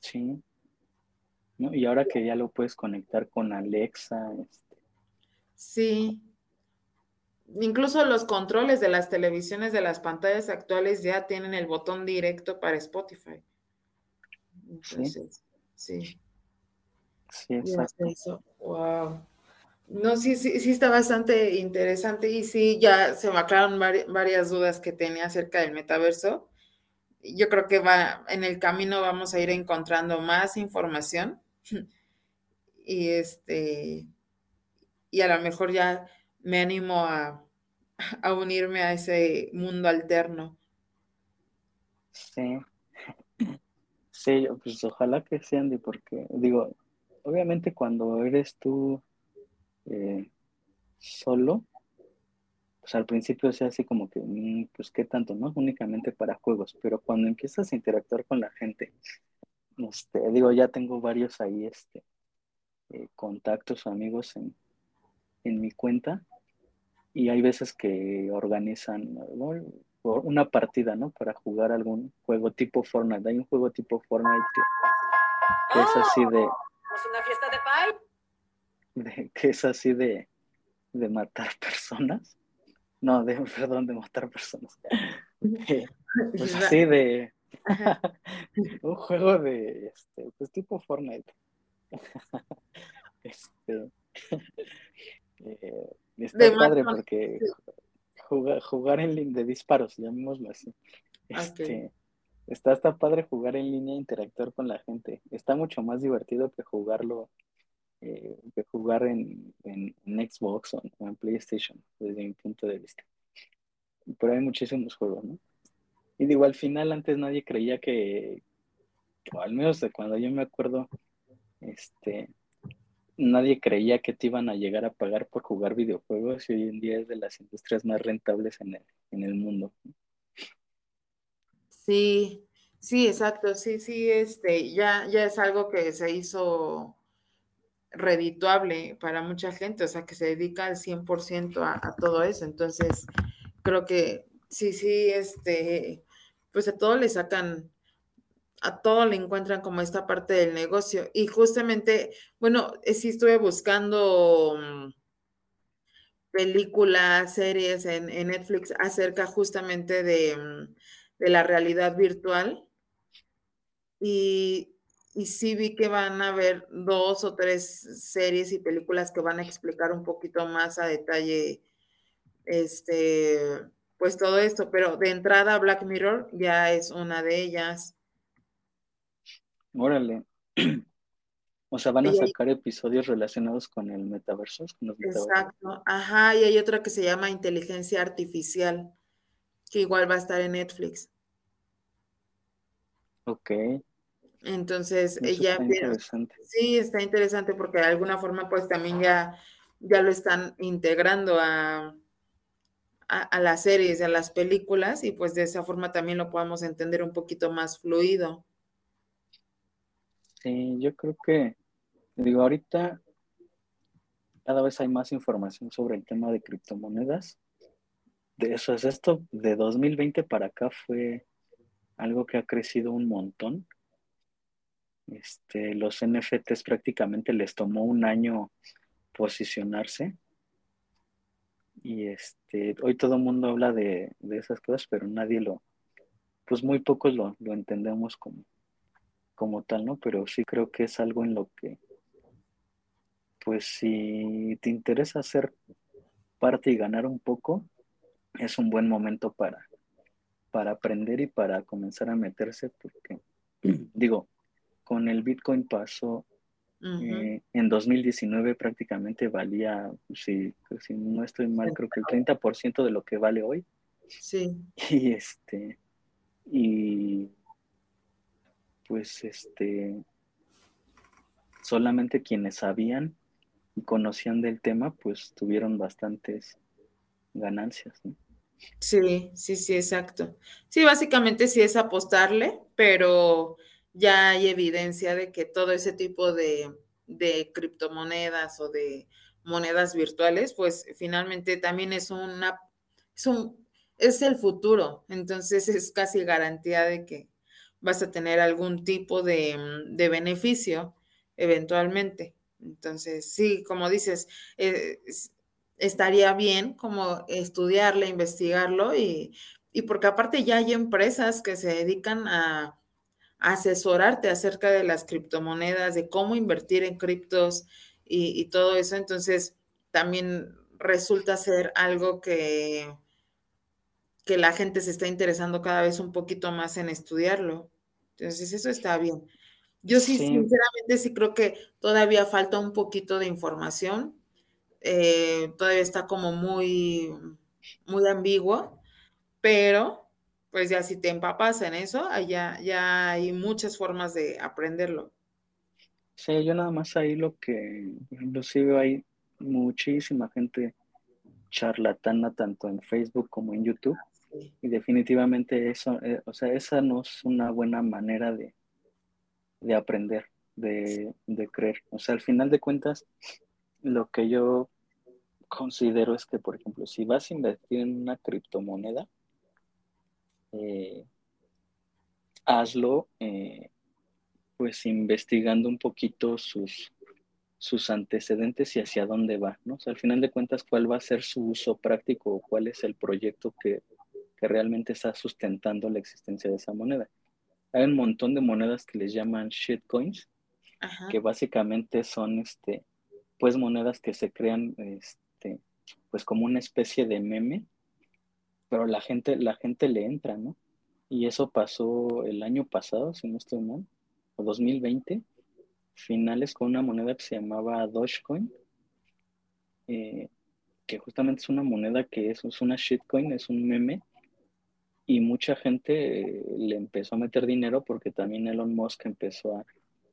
Sí. Y ahora que ya lo puedes conectar con Alexa. Este. Sí. Incluso los controles de las televisiones de las pantallas actuales ya tienen el botón directo para Spotify. Entonces, sí. Sí, exacto. Wow. No, sí, sí, sí está bastante interesante y sí, ya se me aclararon varias dudas que tenía acerca del metaverso. Yo creo que va en el camino vamos a ir encontrando más información (laughs) y este y a lo mejor ya me animo a, (laughs) a unirme a ese mundo alterno. Sí. Sí, pues ojalá que sea Andy, porque digo, obviamente cuando eres tú eh, solo, pues al principio sea así como que, mm, pues qué tanto, ¿no? Únicamente para juegos, pero cuando empiezas a interactuar con la gente, este, digo, ya tengo varios ahí, este, eh, contactos o amigos en, en mi cuenta, y hay veces que organizan una partida, ¿no? Para jugar algún juego tipo Fortnite. Hay un juego tipo Fortnite que, es así de... ¿Es una fiesta de pie? que es así de, de matar personas. No, de, (laughs) perdón, de matar personas. pues así de (laughs) un juego de este, pues tipo Fortnite. (laughs) este eh, está padre porque jugar, jugar en línea de disparos, llamémoslo así. Este, está, está padre jugar en línea e interactuar con la gente. Está mucho más divertido que jugarlo eh, de jugar en, en, Xbox o en, PlayStation, desde mi punto de vista. Pero hay muchísimos juegos, ¿no? Y digo, al final antes nadie creía que, o al menos de cuando yo me acuerdo, este, nadie creía que te iban a llegar a pagar por jugar videojuegos y hoy en día es de las industrias más rentables en el, en el mundo. Sí, sí, exacto, sí, sí, este, ya, ya es algo que se hizo redituable para mucha gente, o sea, que se dedica al 100% a, a todo eso. Entonces, creo que sí, sí, este, pues a todo le sacan, a todo le encuentran como esta parte del negocio. Y justamente, bueno, eh, sí estuve buscando mm, películas, series en, Netflix acerca justamente de, mm, de la realidad virtual. Y y sí vi que van a haber dos o tres series y películas que van a explicar un poquito más a detalle este pues todo esto, pero de entrada Black Mirror ya es una de ellas. Órale. (clears throat) O sea, van a sacar episodios relacionados con el metaverso. exacto. Ajá, y hay otra que se llama Inteligencia Artificial, que igual va a estar en Netflix. Ok. Entonces, ella está interesante. Sí, está interesante porque de alguna forma pues también ya, ya lo están integrando a, a, las series, a las películas y pues de esa forma también lo podemos entender un poquito más fluido. Sí, yo creo que, digo, ahorita cada vez hay más información sobre el tema de criptomonedas. De eso es esto, de 2020 para acá fue algo que ha crecido un montón. Este, los NFTs prácticamente les tomó un año posicionarse. Y este, hoy todo el mundo habla de, esas cosas, pero nadie lo, pues muy pocos lo, lo entendemos como, como tal, ¿no? Pero sí creo que es algo en lo que, pues si te interesa hacer parte y ganar un poco, es un buen momento para, para aprender y para comenzar a meterse, porque (clears throat) digo, con el Bitcoin pasó eh, en 2019 prácticamente valía, si, si no estoy mal, creo que el 30% de lo que vale hoy. Sí. (laughs) Y este, y pues este, solamente quienes sabían y conocían del tema, pues tuvieron bastantes ganancias. Sí, sí, sí, exacto. Sí, básicamente sí es apostarle, pero ya hay evidencia de que todo ese tipo de, criptomonedas o de monedas virtuales, pues finalmente también es una, es un, es el futuro. Entonces es casi garantía de que vas a tener algún tipo de, de beneficio eventualmente. Entonces, sí, como dices, eh, estaría bien como estudiarlo, investigarlo y, y porque aparte ya hay empresas que se dedican a asesorarte acerca de las criptomonedas, de cómo invertir en criptos y, todo eso. Entonces, también resulta ser algo que, que la gente se está interesando cada vez un poquito más en estudiarlo. Entonces, eso está bien. Yo sí, sinceramente, sí creo que todavía falta un poquito de información. Eh, todavía está como muy, muy ambiguo, pero pues ya si te empapas en eso, ya, ya hay muchas formas de aprenderlo. Sí, yo nada más ahí lo que, inclusive hay muchísima gente charlatana tanto en Facebook como en YouTube. Y definitivamente eso, eh, o sea, esa no es una buena manera de, de aprender, de, de creer. O sea, al final de cuentas, lo que yo considero es que, por ejemplo, si vas a invertir en una criptomoneda, eh, hazlo eh, pues investigando un poquito sus, sus antecedentes y hacia dónde va, ¿no? O sea, al final de cuentas, cuál va a ser su uso práctico o cuál es el proyecto que, realmente está sustentando la existencia de esa moneda. Hay un montón de monedas que les llaman shitcoins, que básicamente son, este, pues, monedas que se crean, este, pues, como una especie de meme, pero la gente, la gente le entra, ¿no? Y eso pasó el año pasado, si no estoy mal, o 2020, finales con una moneda que se llamaba Dogecoin, eh, que justamente es una moneda que es, es, una shitcoin, es un meme, y mucha gente eh, le empezó a meter dinero porque también Elon Musk empezó a,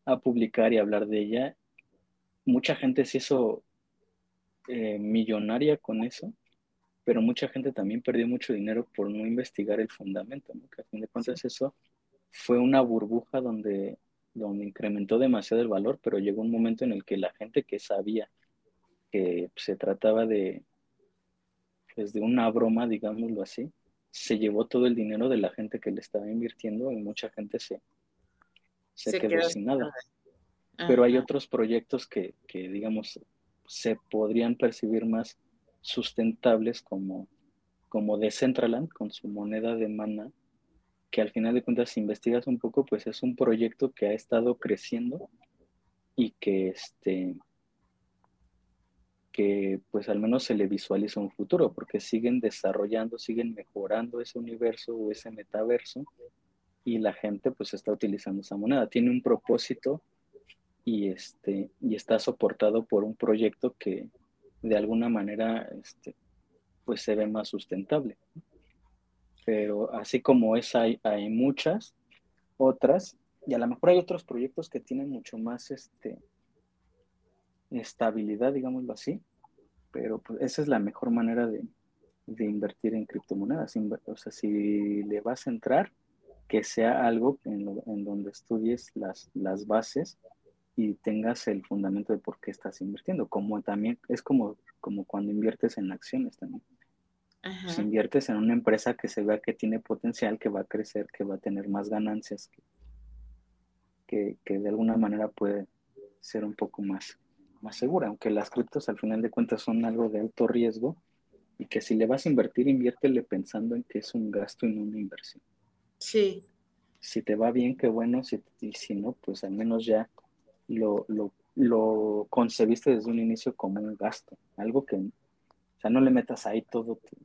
a publicar y hablar de ella. Mucha gente se hizo eh, millonaria con eso pero mucha gente también perdió mucho dinero por no investigar el fundamento, ¿no? que a fin de cuentas eso fue una burbuja donde, donde incrementó demasiado el valor, pero llegó un momento en el que la gente que sabía que se trataba de, pues, de una broma, digámoslo así, se llevó todo el dinero de la gente que le estaba invirtiendo y mucha gente se, se, quedó, sin nada. Pero hay otros proyectos que, que, digamos, se podrían percibir más sustentables como, como Decentraland con su moneda de mana, que al final de cuentas si investigas un poco, pues es un proyecto que ha estado creciendo y que este que pues al menos se le visualiza un futuro, porque siguen desarrollando, siguen mejorando ese universo o ese metaverso y la gente pues está utilizando esa moneda. Tiene un propósito y, este, y está soportado por un proyecto que, de alguna manera este, pues se ve más sustentable. Pero así como esa hay, hay muchas otras y a lo mejor hay otros proyectos que tienen mucho más este, estabilidad, digámoslo así, pero pues esa es la mejor manera de, de invertir en criptomonedas. O sea, si le vas a entrar, que sea algo en, en donde estudies las, las bases y tengas el fundamento de por qué estás invirtiendo. Como también es como, como cuando inviertes en acciones también. Si inviertes en una empresa que se vea que tiene potencial, que va a crecer, que va a tener más ganancias, que, que, de alguna manera puede ser un poco más, más segura, aunque las criptos al final de cuentas son algo de alto riesgo y que si le vas a invertir, inviértele pensando en que es un gasto y no una inversión. Sí. Si te va bien, qué bueno, si, y si no, pues al menos ya lo, lo, concebiste desde un inicio como un gasto, algo que, o sea, no le metas ahí todo tu,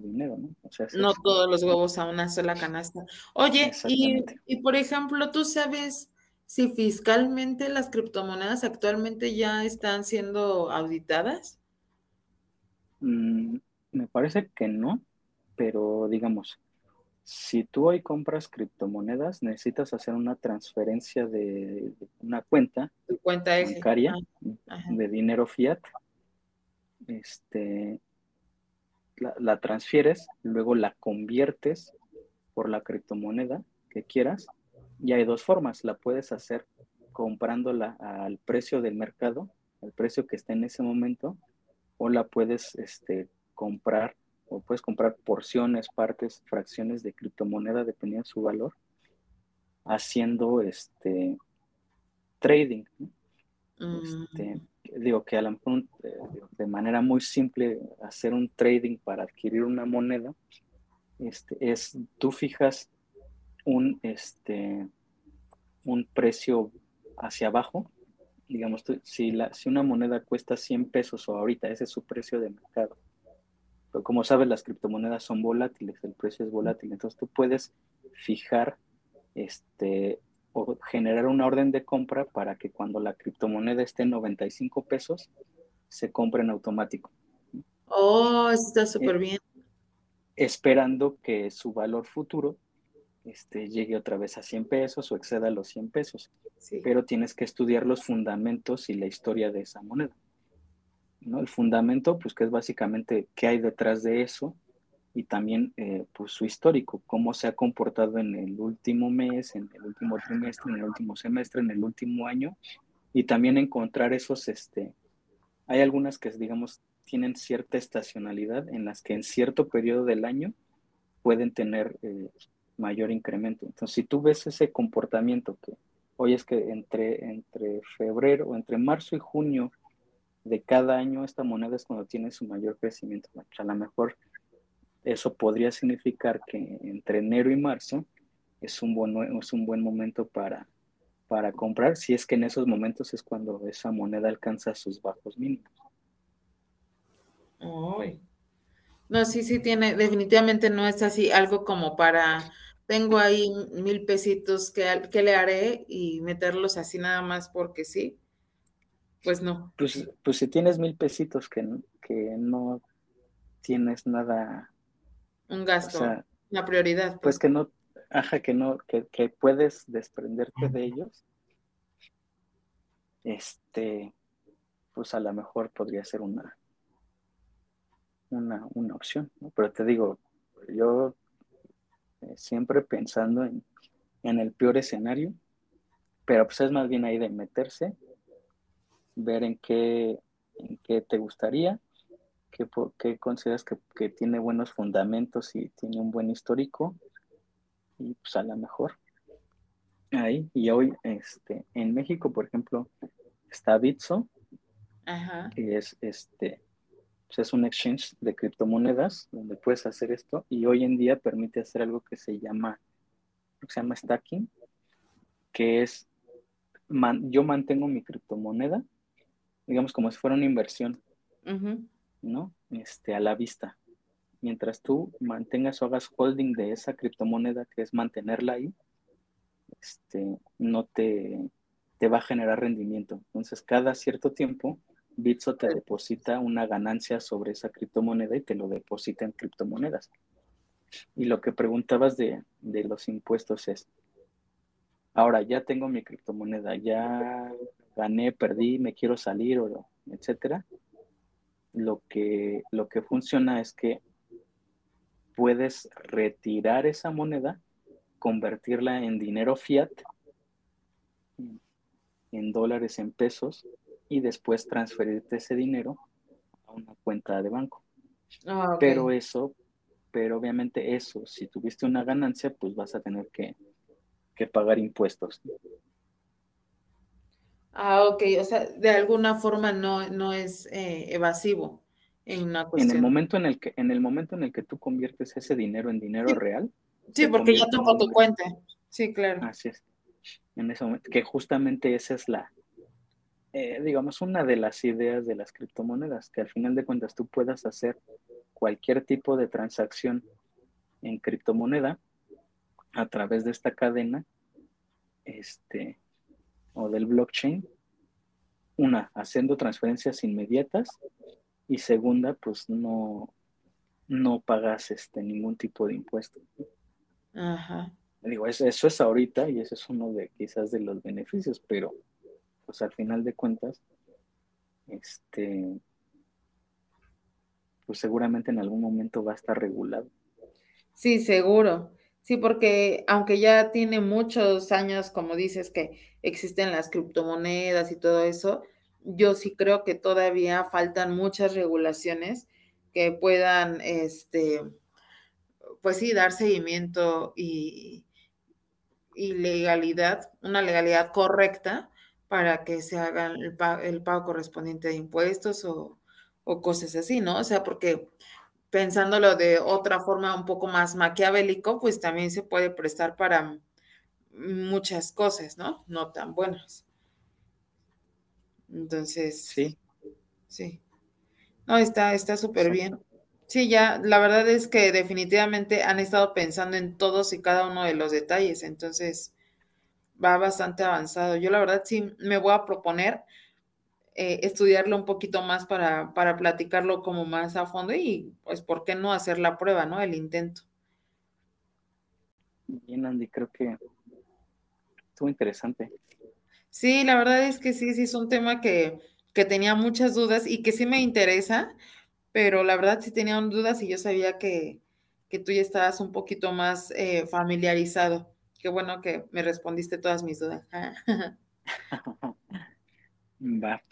dinero, ¿no? O sea, no todos los huevos a una sola canasta. Oye, y, y por ejemplo, ¿tú sabes si fiscalmente las criptomonedas actualmente ya están siendo auditadas? Mm, me parece que no, pero digamos, si tú hoy compras criptomonedas, necesitas hacer una transferencia de, una cuenta, cuenta bancaria ah, de dinero fiat. Este, la, transfieres, luego la conviertes por la criptomoneda que quieras. Y hay dos formas. La puedes hacer comprándola al precio del mercado, al precio que está en ese momento, o la puedes este, comprar o puedes comprar porciones, partes, fracciones de criptomoneda dependiendo de su valor, haciendo este trading. Este, mm. digo que a mejor eh, de manera muy simple hacer un trading para adquirir una moneda este, es tú fijas un este un precio hacia abajo digamos si la si una moneda cuesta 100 pesos o ahorita ese es su precio de mercado pero como sabes, las criptomonedas son volátiles, el precio es volátil. Entonces tú puedes fijar este, o generar una orden de compra para que cuando la criptomoneda esté en 95 pesos, se compre en automático. Oh, está súper bien. Esperando que su valor futuro este, llegue otra vez a 100 pesos o exceda los 100 pesos. Pero tienes que estudiar los fundamentos y la historia de esa moneda. ¿no? El fundamento, pues que es básicamente qué hay detrás de eso y también eh, pues su histórico, cómo se ha comportado en el último mes, en el último trimestre, en el último semestre, en el último año y también encontrar esos, este, hay algunas que digamos tienen cierta estacionalidad en las que en cierto periodo del año pueden tener eh, mayor incremento. Entonces, si tú ves ese comportamiento que hoy es que entre, entre febrero, entre marzo y junio de cada año esta moneda es cuando tiene su mayor crecimiento. A lo mejor eso podría significar que entre enero y marzo es un buen, es un buen momento para, para comprar, si es que en esos momentos es cuando esa moneda alcanza sus bajos mínimos. No, sí, sí tiene, definitivamente no es así, algo como para, tengo ahí mil pesitos que, que le haré y meterlos así nada más porque sí. Pues no. Pues, pues si tienes mil pesitos que, que no tienes nada. Un gasto, una prioridad. Pues. pues, que no, ajá, que no, que, que puedes desprenderte de ellos. Este, pues a lo mejor podría ser una, una, una opción, ¿no? Pero te digo, yo eh, siempre pensando en, en el peor escenario, pero pues es más bien ahí de meterse ver en qué, en qué te gustaría, qué, qué consideras que, tiene buenos fundamentos y tiene un buen histórico, y pues a lo mejor ahí. Y hoy este, en México, por ejemplo, está Bitso, que es este pues es un exchange de criptomonedas donde puedes hacer esto y hoy en día permite hacer algo que se llama se llama stacking que es yo mantengo mi criptomoneda digamos, como si fuera una inversión, ¿no? Este, a la vista. Mientras tú mantengas o hagas holding de esa criptomoneda, que es mantenerla ahí, este, no te, te va a generar rendimiento. Entonces, cada cierto tiempo, Bitso te deposita una ganancia sobre esa criptomoneda y te lo deposita en criptomonedas. Y lo que preguntabas de, de los impuestos es, ahora ya tengo mi criptomoneda, ya gané, perdí, me quiero salir, o etcétera. Lo que, lo que funciona es que puedes retirar esa moneda, convertirla en dinero fiat, en dólares, en pesos, y después transferirte ese dinero a una cuenta de banco. Ah, pero eso, pero obviamente eso, si tuviste una ganancia, pues vas a tener que, pagar impuestos. Ah, ok, o sea, de alguna forma no, no es eh, evasivo en una cuestión. En el momento en el que, en el momento en el que tú conviertes ese dinero en dinero real. Sí, porque ya tocó tu cuenta. Sí, claro. Así es. En ese momento, que justamente esa es la, eh, digamos, una de las ideas de las criptomonedas, que al final de cuentas tú puedas hacer cualquier tipo de transacción en criptomoneda a través de esta cadena este, o del blockchain. Una, haciendo transferencias inmediatas y segunda, pues no, no pagas este, ningún tipo de impuesto. Ajá. Digo, eso, eso es ahorita y eso es uno de quizás de los beneficios, pero pues al final de cuentas, este, pues seguramente en algún momento va a estar regulado. Sí, seguro. Sí, porque aunque ya tiene muchos años, como dices, que existen las criptomonedas y todo eso, yo sí creo que todavía faltan muchas regulaciones que puedan, este, pues sí, dar seguimiento y, y legalidad, una legalidad correcta para que se haga el, pago, correspondiente de impuestos o, cosas así, ¿no? O sea, porque pensándolo de otra forma un poco más maquiavélico, pues también se puede prestar para muchas cosas, ¿no? No tan buenas. Entonces, sí. Sí. No, está está súper bien. Sí, ya, la verdad es que definitivamente han estado pensando en todos y cada uno de los detalles, entonces va bastante avanzado. Yo la verdad sí me voy a proponer eh, estudiarlo un poquito más para, para platicarlo como más a fondo y pues, ¿por qué no hacer la prueba, no? El intento. Bien, Andy, creo que estuvo interesante. Sí, la verdad es que sí, sí, es un tema que, que tenía muchas dudas y que sí me interesa, pero la verdad sí tenía dudas y yo sabía que, que tú ya estabas un poquito más eh, familiarizado. Qué bueno que me respondiste todas mis dudas. (laughs)